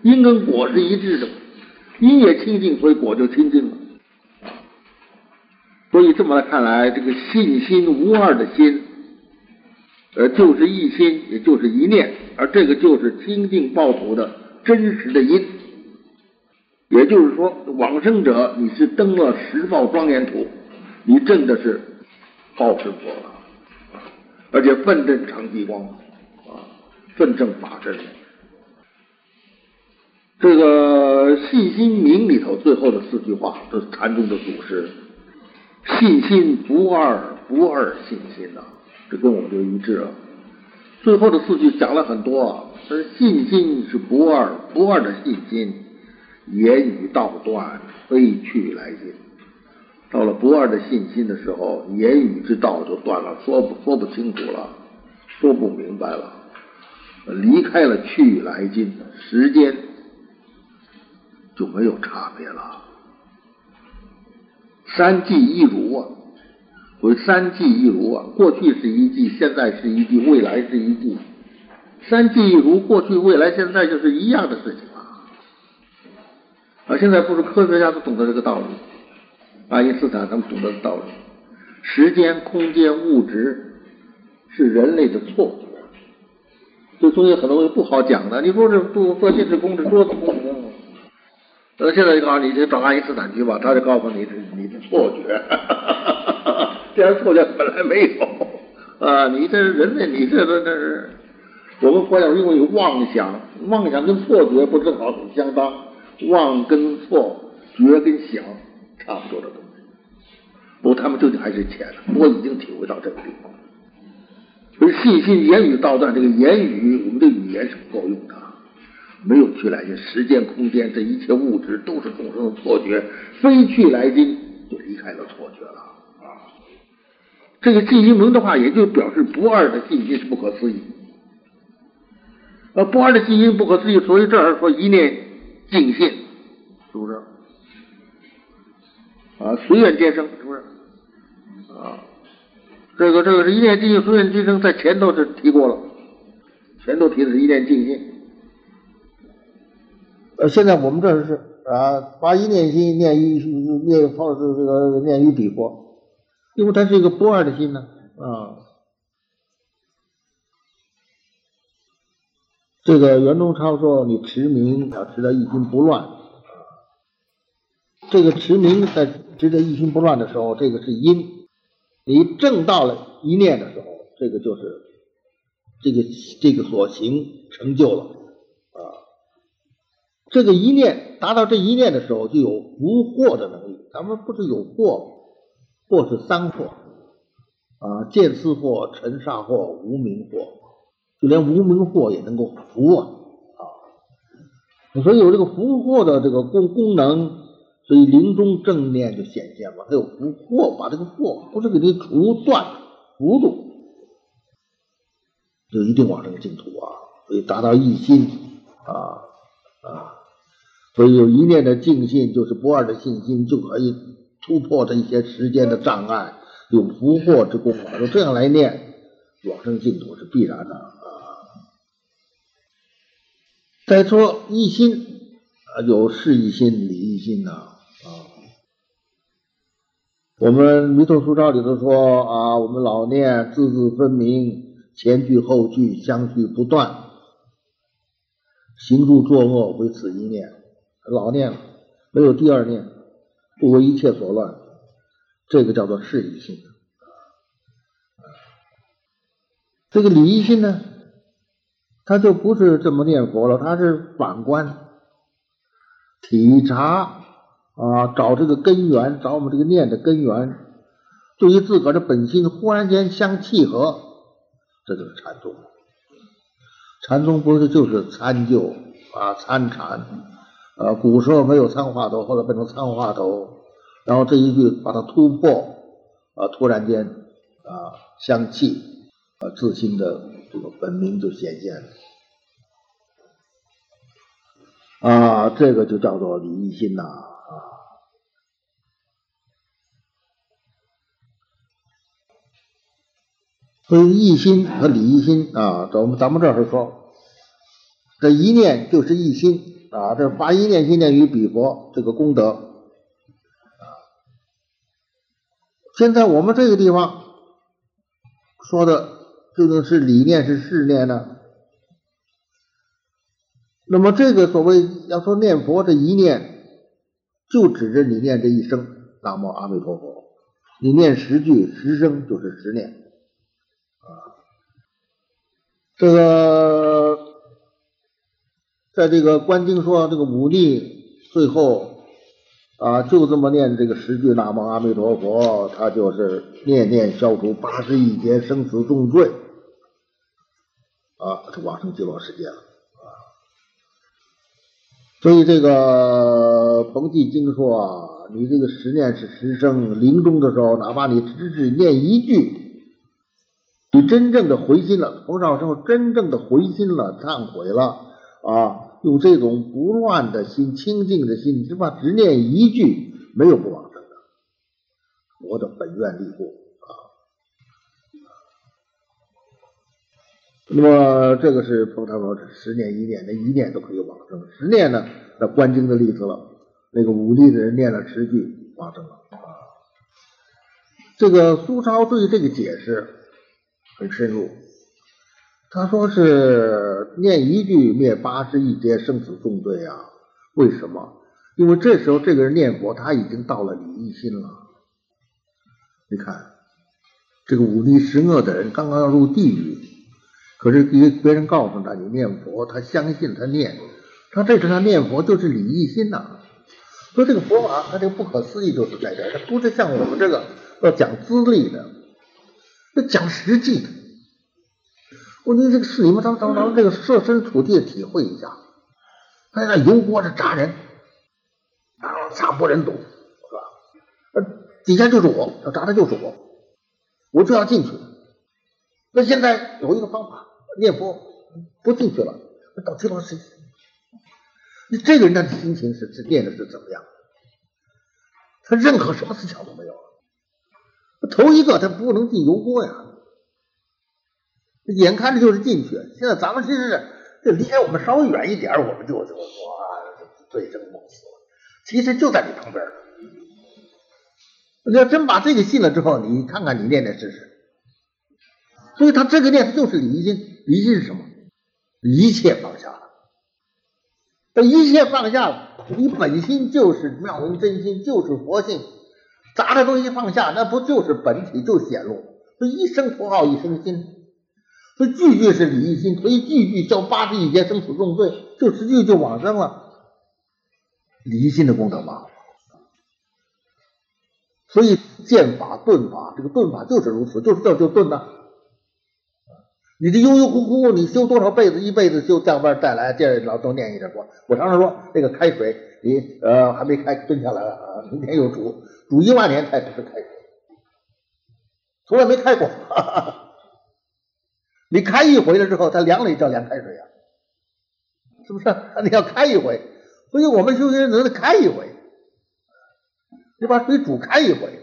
Speaker 1: 因跟果是一致的，因也清净，所以果就清净了。所以这么来看来，这个信心无二的心，呃，就是一心，也就是一念，而这个就是清净报土的真实的因。也就是说，往生者你是登了十报庄严土，你证的是报身佛了，而且奋证长吉光啊，奋证法身。这个信心名里头最后的四句话，这是禅宗的祖师。信心不二，不二信心呐，这跟我们就一致了。最后的四句讲了很多啊，是信心是不二，不二的信心，言语道断，非去来进。到了不二的信心的时候，言语之道就断了，说不说不清楚了，说不明白了，离开了去来进时间。就没有差别了。三季一如啊，所谓三季一如啊，过去是一季，现在是一季，未来是一季。三季一如，过去、未来、现在就是一样的事情啊。而，现在不是科学家都懂得这个道理，爱因斯坦他们懂得的道理。时间、空间、物质是人类的错觉，这中间很多东西不好讲的。你说这做做电子工程，桌子工程。那现在就告诉你，就找爱因斯坦去吧，他就告诉你是你的错觉，这样错觉本来没有啊！你这人类，你这这这是我们佛教认为有妄想，妄想跟错觉不正好很相当？妄跟错，觉跟想差不多的东西。不过他们究竟还是浅的，不过已经体会到这个地方。所以信心言语道断，这个言语，我们的语言是不够用的。没有去来经，时间、空间，这一切物质都是众生的错觉，非去来经就离开了错觉了啊！这个信心门的话，也就表示不二的信心是不可思议。呃，不二的信心不可思议，所以这儿说一念尽信，是不是？啊，随愿皆生，是不是？啊，这个这个是一念尽信，随愿皆生，在前头是提过了，前头提的是一念尽信。呃，现在我们这是啊，八一念心念一念放这这个念一彼佛，因为它是一个不二的心呢啊。这个袁中超说：“你持名要持得一心不乱。这个持名在值得一心不乱的时候，这个是因。你正到了一念的时候，这个就是这个这个所行成就了啊。这个一念达到这一念的时候，就有无惑的能力。咱们不是有惑，惑是三惑啊：见思惑、尘沙惑、无名惑。”就连无名惑也能够伏啊啊，所以有这个伏惑的这个功功能，所以临终正念就显现了。还有不惑，把这个惑不是给你除断糊住，就一定往这个净土啊，所以达到一心啊啊，所以有一念的净信，就是不二的信心，就可以突破这一些时间的障碍，有不惑之功啊。就这样来念，往生净土是必然的啊。再说一心啊，有事一心、理一心呐。啊我们弥陀书照里头说啊，我们老念字字分明，前句后句相续不断，行住作恶为此一念，老念，没有第二念，不为一切所乱，这个叫做事一心。这个理一心呢？他就不是这么念佛了，他是反观、体察啊，找这个根源，找我们这个念的根源，对于自个儿的本心忽然间相契合，这就是禅宗。禅宗不是就是参就啊，参禅啊，古时候没有参话头，后来变成参话头，然后这一句把它突破啊，突然间啊相契啊，自心的。这个本名就显现了啊，这个就叫做理一心呐。所以一心和理一心啊，咱们咱们这儿说，这一念就是一心啊，这发一念心念于彼佛这个功德啊。现在我们这个地方说的。究竟是理念是事念呢？那么这个所谓要说念佛这一念，就指着你念这一声南无阿弥陀佛，你念十句十声就是十念啊。这个在这个观经说这个五力最后。啊，就这么念这个十句南无阿弥陀佛，他就是念念消除八十一劫生死重罪，啊，往生极乐世界了啊。所以这个彭济经说啊，你这个十念是十声，临终的时候，哪怕你只只念一句，真正的回心了，彭绍生真正的回心了，忏悔了啊。用这种不乱的心、清净的心，只怕只念一句，没有不往生的。我的本愿力故啊。那么这个是彭他说，十念一念，那一念都可以往生。十念呢，那观经的例子了，那个武力的人念了十句往生了啊。这个苏超对这个解释很深入。他说是念一句灭八十一劫生死重罪啊？为什么？因为这时候这个人念佛，他已经到了离一心了。你看，这个忤逆十恶的人刚刚要入地狱，可是别别人告诉他你念佛，他相信他念，他这时他念佛就是离一心呐。说这个佛法，它这个不可思议就是在这儿，它不是像我们这个要讲资历的，要讲实际的。我你这个是你们咱咱咱这个设身处地的体会一下，他那油锅是炸人，啊，惨不忍睹，是吧？呃，底下就是我，要炸的就是我，我就要进去。那现在有一个方法，念佛不进去了，那到地方谁？你这个人他的心情是是念的是怎么样？他任何什么思想都没有。头一个他不能进油锅呀。眼看着就是进去，现在咱们这是这离开我们稍微远一点，我们就就哇醉生梦死了。
Speaker 2: 其实就在你旁边。你要真把这个信了之后，你看看你念念试试。所以他这个念就是离心，离心是什么？一切放下了，这一切放下了，你本心就是妙明真心，就是佛性，砸的东西放下，那不就是本体就显露？所以一生佛号一生心，所以句句是离心，所以句句叫八十一劫生死重罪，就实际就往生了，离心的功德嘛。所以剑法顿法，这个顿法就是如此，就是这就顿呐。你这悠悠乎乎，你修多少辈子，一辈子修降班再来，这老都念一着说。我常常说，这个开水，你呃还没开，蹲下来了啊，明天又煮，煮一万年才是开水，从来没开过。哈 哈你开一回了之后，它凉了也叫凉开水啊，是不是？你要开一回，所以我们修行人得开一回，你把水煮开一回，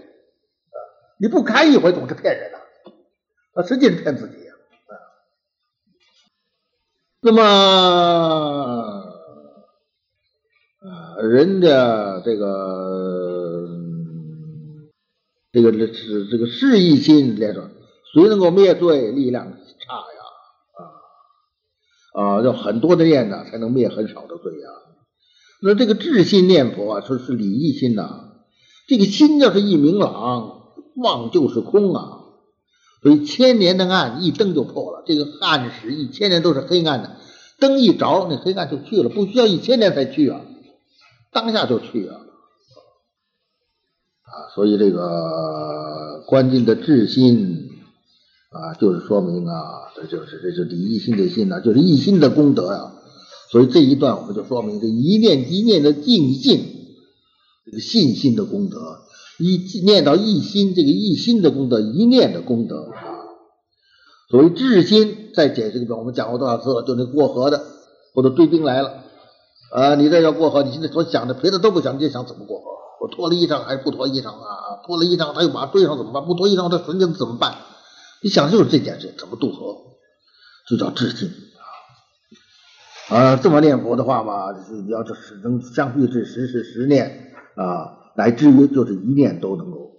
Speaker 2: 你不开一回总是骗人的，啊，实际是骗自己啊。那么，人家这个这个这是这个是一心来说，谁能够灭罪？力量差呀，啊啊，要很多的念呢，才能灭很少的罪呀。那这个智心念佛啊，说是理一心呐。这个心要是一明朗，妄就是空啊。所以千年的暗一灯就破了，这个暗时一千年都是黑暗的，灯一着，那黑暗就去了，不需要一千年才去啊，当下就去啊，啊，所以这个关键的智心啊，就是说明啊，这就是这是第一心的心呐，就是一心的功德呀。所以这一段我们就说明这一念一念的静信，这个信心的功德。一念到一心，这个一心的功德，一念的功德啊。所谓智心，在解释里边，我们讲过多少次了？就那过河的，或者追兵来了啊，你这要过河，你现在所想的别的都不想，你就想怎么过河？我脱了衣裳还是不脱衣裳啊？脱了衣裳他又把追上怎么办？不脱衣裳他瞬间怎么办？你想就是这件事，怎么渡河？就叫智心啊。啊，这么念佛的话嘛，你要是始终相续是十是十念啊。乃至于就是一念都能够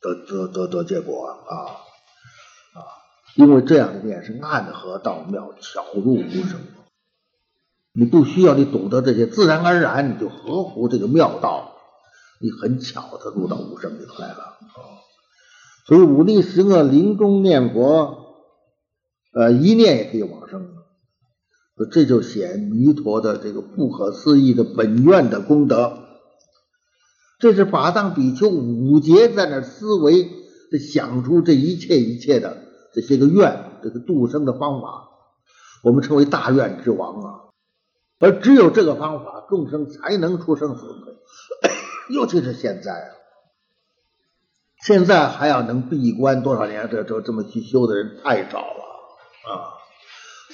Speaker 2: 得得得得结果啊啊！因为这样的念是暗合道妙，巧入无声。你不需要你懂得这些，自然而然你就合乎这个妙道，你很巧的入到无声里头来了！所以五力十恶临终念佛，呃，一念也可以往生，这就显弥陀的这个不可思议的本愿的功德。这是法藏比丘五劫在那思维，想出这一切一切的这些个愿，这个度生的方法，我们称为大愿之王啊。而只有这个方法，众生才能出生死。尤其是现在啊，现在还要能闭关多少年？这这这么去修的人太少了啊！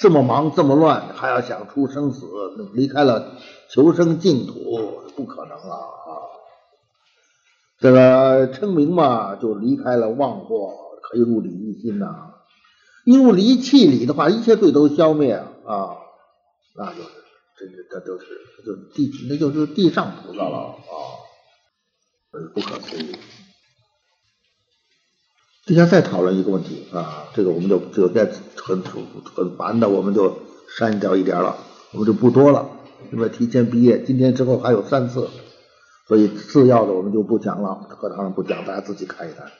Speaker 2: 这么忙这么乱，还要想出生死，离开了求生净土，不可能了啊！这个称名嘛，就离开了妄惑，可以入理一心呐。一入离气理的话，一切罪都消灭啊，那就是，这这这都是，就地，那就是地上菩萨了啊，这是不可思议。底下再讨论一个问题啊，这个我们就就再很很烦的，我们就删掉一点了，我们就不多了，因为提前毕业，今天之后还有三次。所以次要的我们就不讲了，课堂上不讲，大家自己看一看。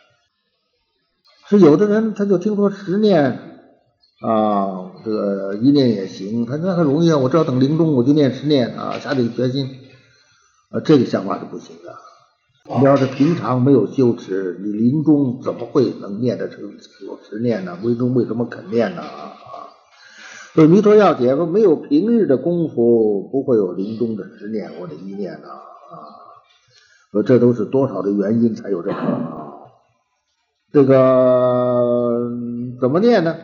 Speaker 2: 是有的人他就听说十念啊，这个一念也行，他那很容易啊，我只要等临终我就念十念啊，下定决心啊，这个想法是不行的。你要是平常没有修持，你临终怎么会能念得成有十念呢？临终为什么肯念呢？啊，所以弥陀要解说，没有平日的功夫，不会有临终的十念或者一念呢啊。说这都是多少的原因才有这个啊？这个怎么念呢？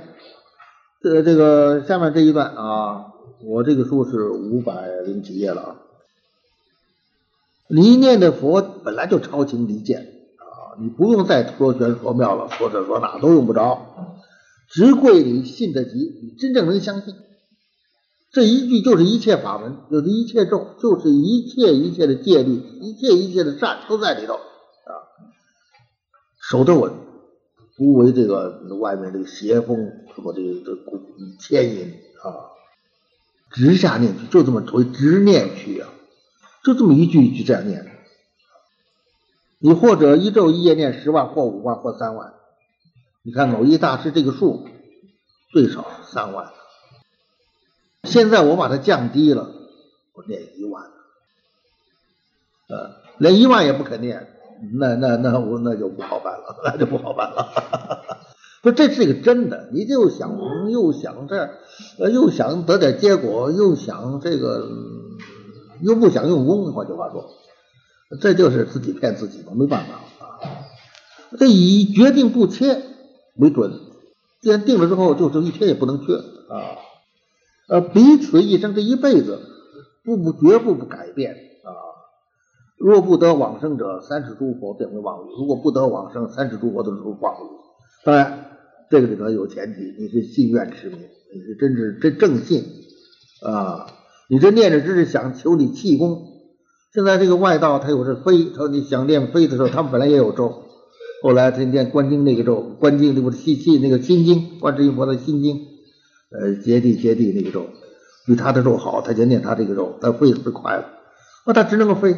Speaker 2: 这这个下面这一段啊，我这个书是五百零几页了啊。你念的佛本来就超情离见啊，你不用再说玄说妙了，说这说那都用不着，只贵你信得急，你真正能相信。这一句就是一切法门，就是一切咒，就是一切一切的戒律，一切一切的善都在里头啊。守得稳，不为这个外面这个邪风什么这个这牵引啊。直下念去，就这么推直念去啊，就这么一句一句这样念。你或者一咒一夜念十万，或五万，或三万。你看某一大师这个数最少三万，现在我把它降低了，我念一万，呃，连一万也不肯念，那那那我那就不好办了，那就不好办了。不，这是一个真的，你就想又想这，又想得点结果，又想这个，又不想用功，换句话说。这就是自己骗自己嘛，没办法啊。这以决定不切为准，既然定了之后，就就一天也不能缺啊。呃，彼此一生这一辈子，不不绝不不改变。若不得往生者，三世诸佛变为妄语；如果不得往生，三世诸佛都是妄语。当然，这个里头有前提，你是信愿持名，你是真是真正信啊。你这念着只是想求你气功。现在这个外道他有这飞，他说你想念飞的时候，他们本来也有咒。后来他念观经那个咒，观经那不是西气那个心经，观世音菩萨心经，呃，接地接地那个咒，比他的咒好，他就念他这个咒，他飞是快了。那他只能够飞，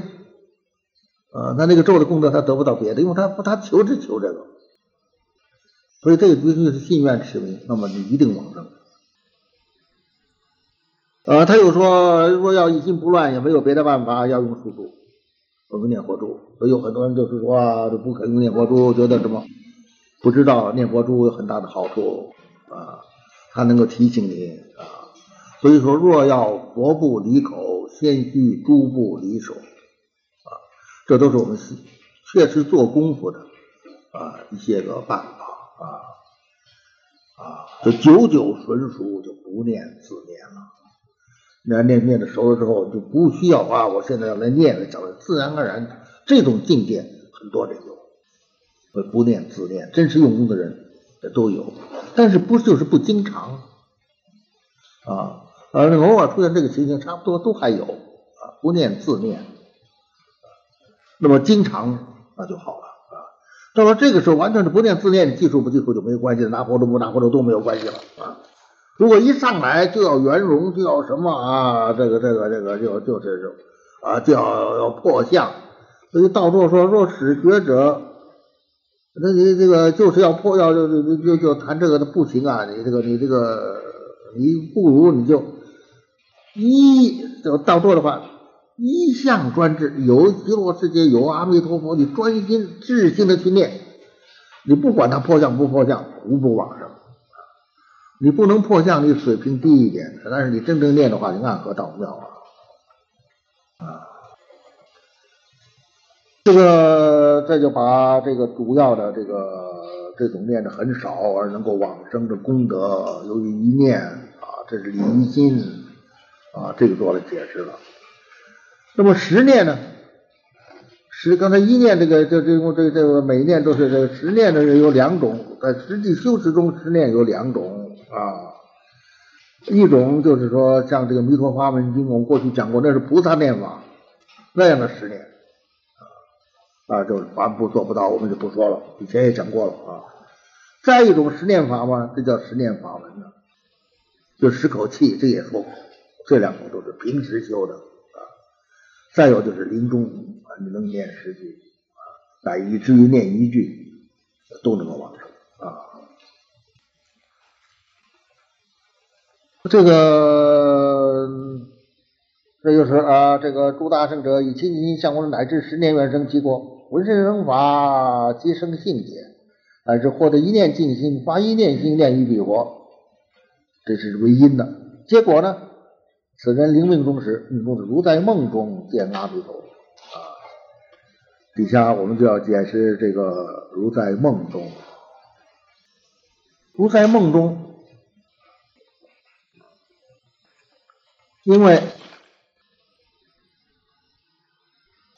Speaker 2: 啊，那那个咒的功德他得不到别的，因为他不他求只求这个，所以这个必须是信愿持名，那么你一定往生。呃，他又说，若要一心不乱，也没有别的办法，要用术数，我们念佛珠。所以有很多人就是说，啊，不肯用念佛珠，觉得什么不知道念佛珠有很大的好处啊，它能够提醒你啊。所以说，若要佛不离口，先须诸不离手，这都是我们确实做功夫的啊一些个办法啊啊，就九九纯熟，就不念自念了。那念念的熟了之后，就不需要啊！我现在要来念了，讲自然而然，这种境界很多人有，不念自念，真实用功的人都有，但是不就是不经常啊？呃，偶尔出现这个情形，差不多都还有啊，不念自念，那么经常那就好了啊。到了这个时候，完全是不念自念，技术不技术就没有关系了，拿活着不拿活着都没有关系了啊。如果一上来就要圆融，就要什么啊？这个、这个、这个，就就是啊，就要要破相。所以道座说：“若使觉者，那你这个就是要破，要就就就就谈这个的不行啊！你这个你这个，你不如你就一这个道座的话，一向专制，有极乐世界，有阿弥陀佛，你专心致心的去念，你不管他破相不破相，无不往生。”你不能破相，你水平低一点，但是你真正念的话，你暗合道妙啊！啊，这个这就把这个主要的这个这种念的很少而能够往生的功德，由于一念啊，这是离心啊，这个做了解释了。那么十念呢？十刚才一念这个这这这这个每念都是这个十念的有两种，在实际修持中，十念有两种。啊，一种就是说，像这个《弥陀法门经》，我们过去讲过，那是菩萨念法那样的十念啊，就是凡夫做不到，我们就不说了。以前也讲过了啊。再一种十念法嘛，这叫十念法门呢，就十口气，这也说过。这两种都是平时修的。再有就是临终啊，你能念十句啊，以至于念一句都能够往生啊。这个，这就是啊，这个诸大圣者以清净心相闻，乃至十年愿生其国，闻声闻法即生性解，乃至获得一念净心，发一念心念于彼国，这是为因的。结果呢，此人临命终时，命中是如在梦中见阿弥陀啊。底下我们就要解释这个如在梦中，如在梦中。因为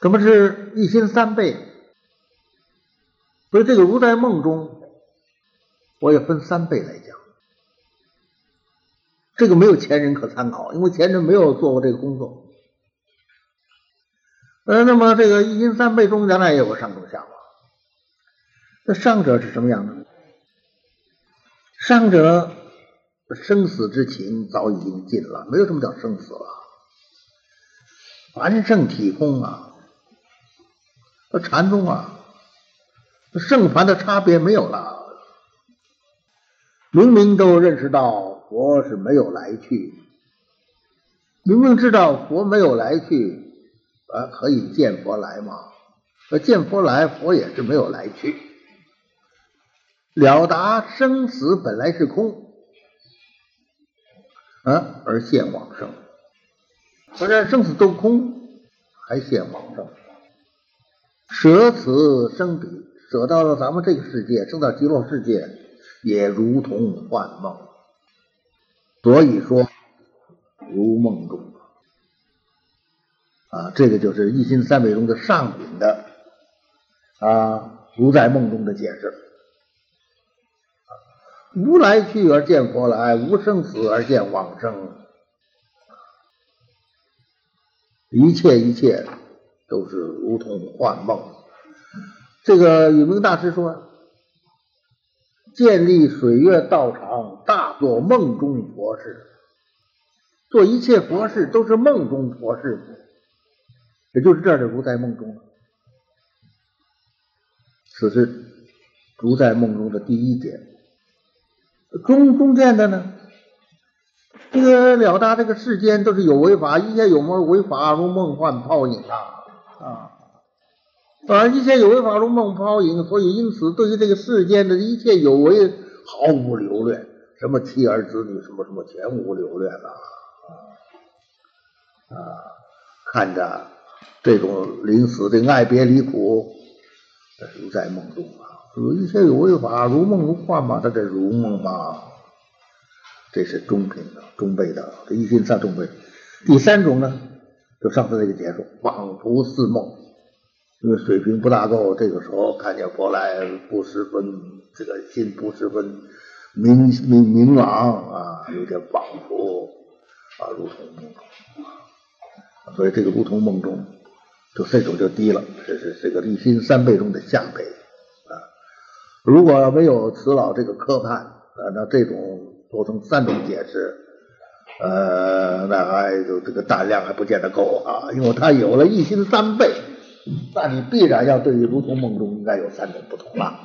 Speaker 2: 什么是一心三倍？所以这个如在梦中，我也分三倍来讲。这个没有前人可参考，因为前人没有做过这个工作。呃，那么这个一心三倍中原来也有个上中下嘛。那上者是什么样的？上者生死之情早已经尽了，没有什么叫生死了。凡圣体空啊，那禅宗啊，圣凡的差别没有了。明明都认识到佛是没有来去，明明知道佛没有来去。啊，可以见佛来吗？那见佛来，佛也是没有来去。了达生死本来是空，啊，而现往生。不然生死都空，还现往生。舍此生彼，舍到了咱们这个世界，生到极乐世界，也如同幻梦。所以说，如梦中。啊，这个就是一心三昧中的上品的啊，如在梦中的解释。无来去而见佛来，无生死而见往生，一切一切都是如同幻梦。这个有名大师说：“建立水月道场，大做梦中佛事，做一切佛事都是梦中佛事。”也就是这儿的如在梦中了，此是如在梦中的第一点。中中间的呢，这个了达这个世间都是有为法，一切有梦为法如梦幻泡影啊啊！啊，一切有为法如梦泡影，所以因此对于这个世间的一切有为毫无留恋，什么妻儿子女什么什么全无留恋了啊啊！看着。这种临死的爱别离苦，如在梦中啊！说一切有为法，如梦如幻嘛，他这如梦嘛，这是中品的、中辈的，这一心三中辈。第三种呢，就上次那个解说，仿佛似梦，因为水平不大够，这个时候看见佛来，不十分这个心不十分明明明朗啊，有点仿佛啊，如同梦中，所以这个如同梦中。就这种就低了，这是这个一心三倍中的下辈啊。如果没有慈老这个科判啊，那这种做成三种解释，呃，那还就这个胆量还不见得够啊。因为他有了一心三倍，那你必然要对于如同梦中应该有三种不同了。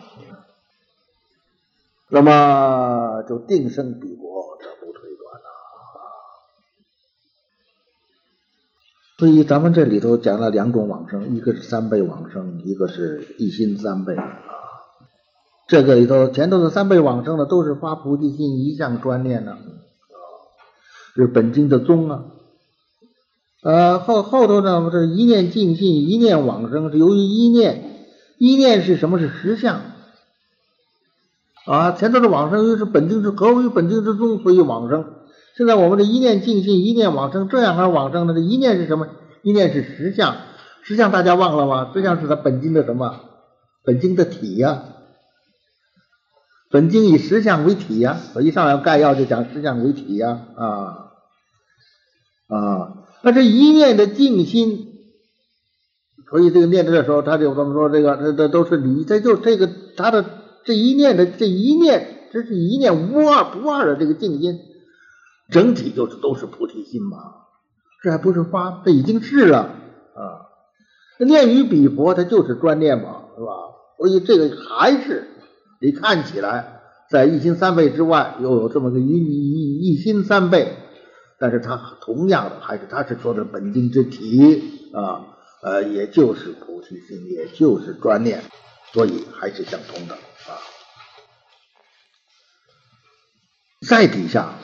Speaker 2: 那么就定生彼国，这不推断了。所以咱们这里头讲了两种往生，一个是三倍往生，一个是一心三倍啊。这个里头前头的三倍往生呢，都是发菩提心一向专念的啊，是本经的宗啊。呃后后头呢，这一念尽信，一念往生，是由于一念，一念是什么？是实相啊。前头的往生又是本经之合为本经之宗，所以往生。现在我们的一念净心，一念往生，这样而往生的，这一念是什么？一念是实相，实相大家忘了吗？实相是他本经的什么？本经的体呀。本经以实相为体呀，我一上来概要就讲实相为体呀，啊啊，那这一念的静心，所以这个念的时候，他就这么说，这个这这都是理，这就这个他的这一念的这一念，这是一念无二不二的这个静音。整体就是都是菩提心嘛，这还不是发，这已经是了啊。念于彼佛，它就是专念嘛，是吧？所以这个还是你看起来在一心三倍之外，又有这么个一一一心三倍，但是它同样的还是它是说的本经之体啊，呃，也就是菩提心，也就是专念，所以还是相通的再底下。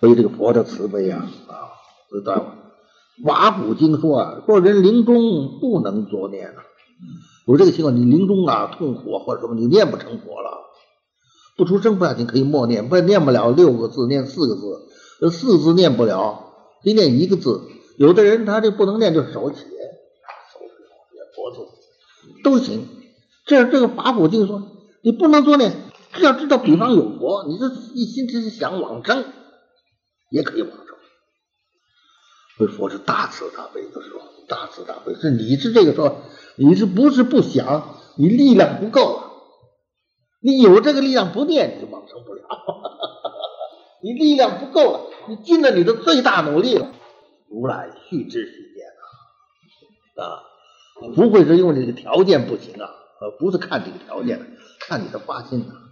Speaker 2: 所以这个佛的慈悲啊啊，知道吗？瓦古经说啊，说人临终不能作念了。有这个情况，你临终啊痛苦或者什么，你念不成佛了，不出声不要紧，可以默念，不念不了六个字，念四个字，四字念不了，得念一个字。有的人他这不能念，就手起，手也佛字都行。这这个法古经说，你不能作念，要知道彼方有佛，你这一心只是想往生。也可以往生。所以佛是大慈大悲，就是说大慈大悲，是你是这个时候，你是不是不想？你力量不够了！你有这个力量不念，你就往生不了。你力量不够了，你尽了你的最大努力了，如来续之时间啊啊，不会是因为你的条件不行啊，呃，不是看这个条件，看你的发心啊。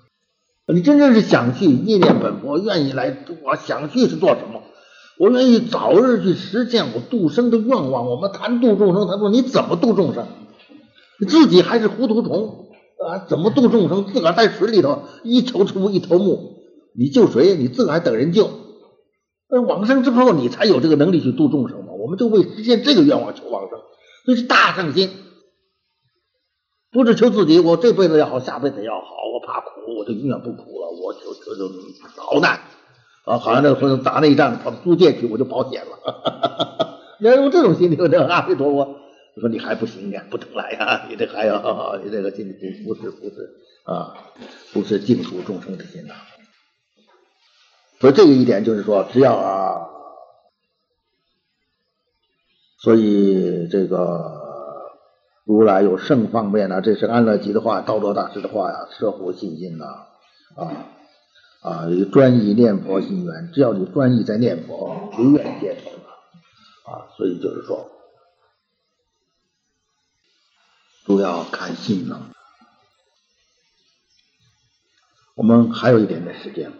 Speaker 2: 你真正是想去念念本佛，愿意来，我想去是做什么？我愿意早日去实现我度生的愿望。我们谈度众生，他说你怎么度众生？你自己还是糊涂虫啊？怎么度众生？自个儿在水里头一头出一头木，你救谁？你自个儿还等人救？那往生之后，你才有这个能力去度众生嘛？我们就为实现这个愿望求往生，这是大圣心，不是求自己，我这辈子要好，下辈子要好，我怕苦，我就永远不苦了，我就就就逃难啊！好像那个打内战跑到租界去，我就保险了。你要用这种心理，那阿弥陀佛。我说你还不行呀，不能来呀！你这还要，你这个心不不是不是啊，不是净土众生的心呐。所以这个一点就是说，只要啊，所以这个如来有圣方便呢，这是安乐集的话，道德大师的话呀，摄乎信心呐，啊啊，有专一念佛心愿，只要你专一在念佛，不愿见佛啊，所以就是说。主要看心呢。我们还有一点点时间。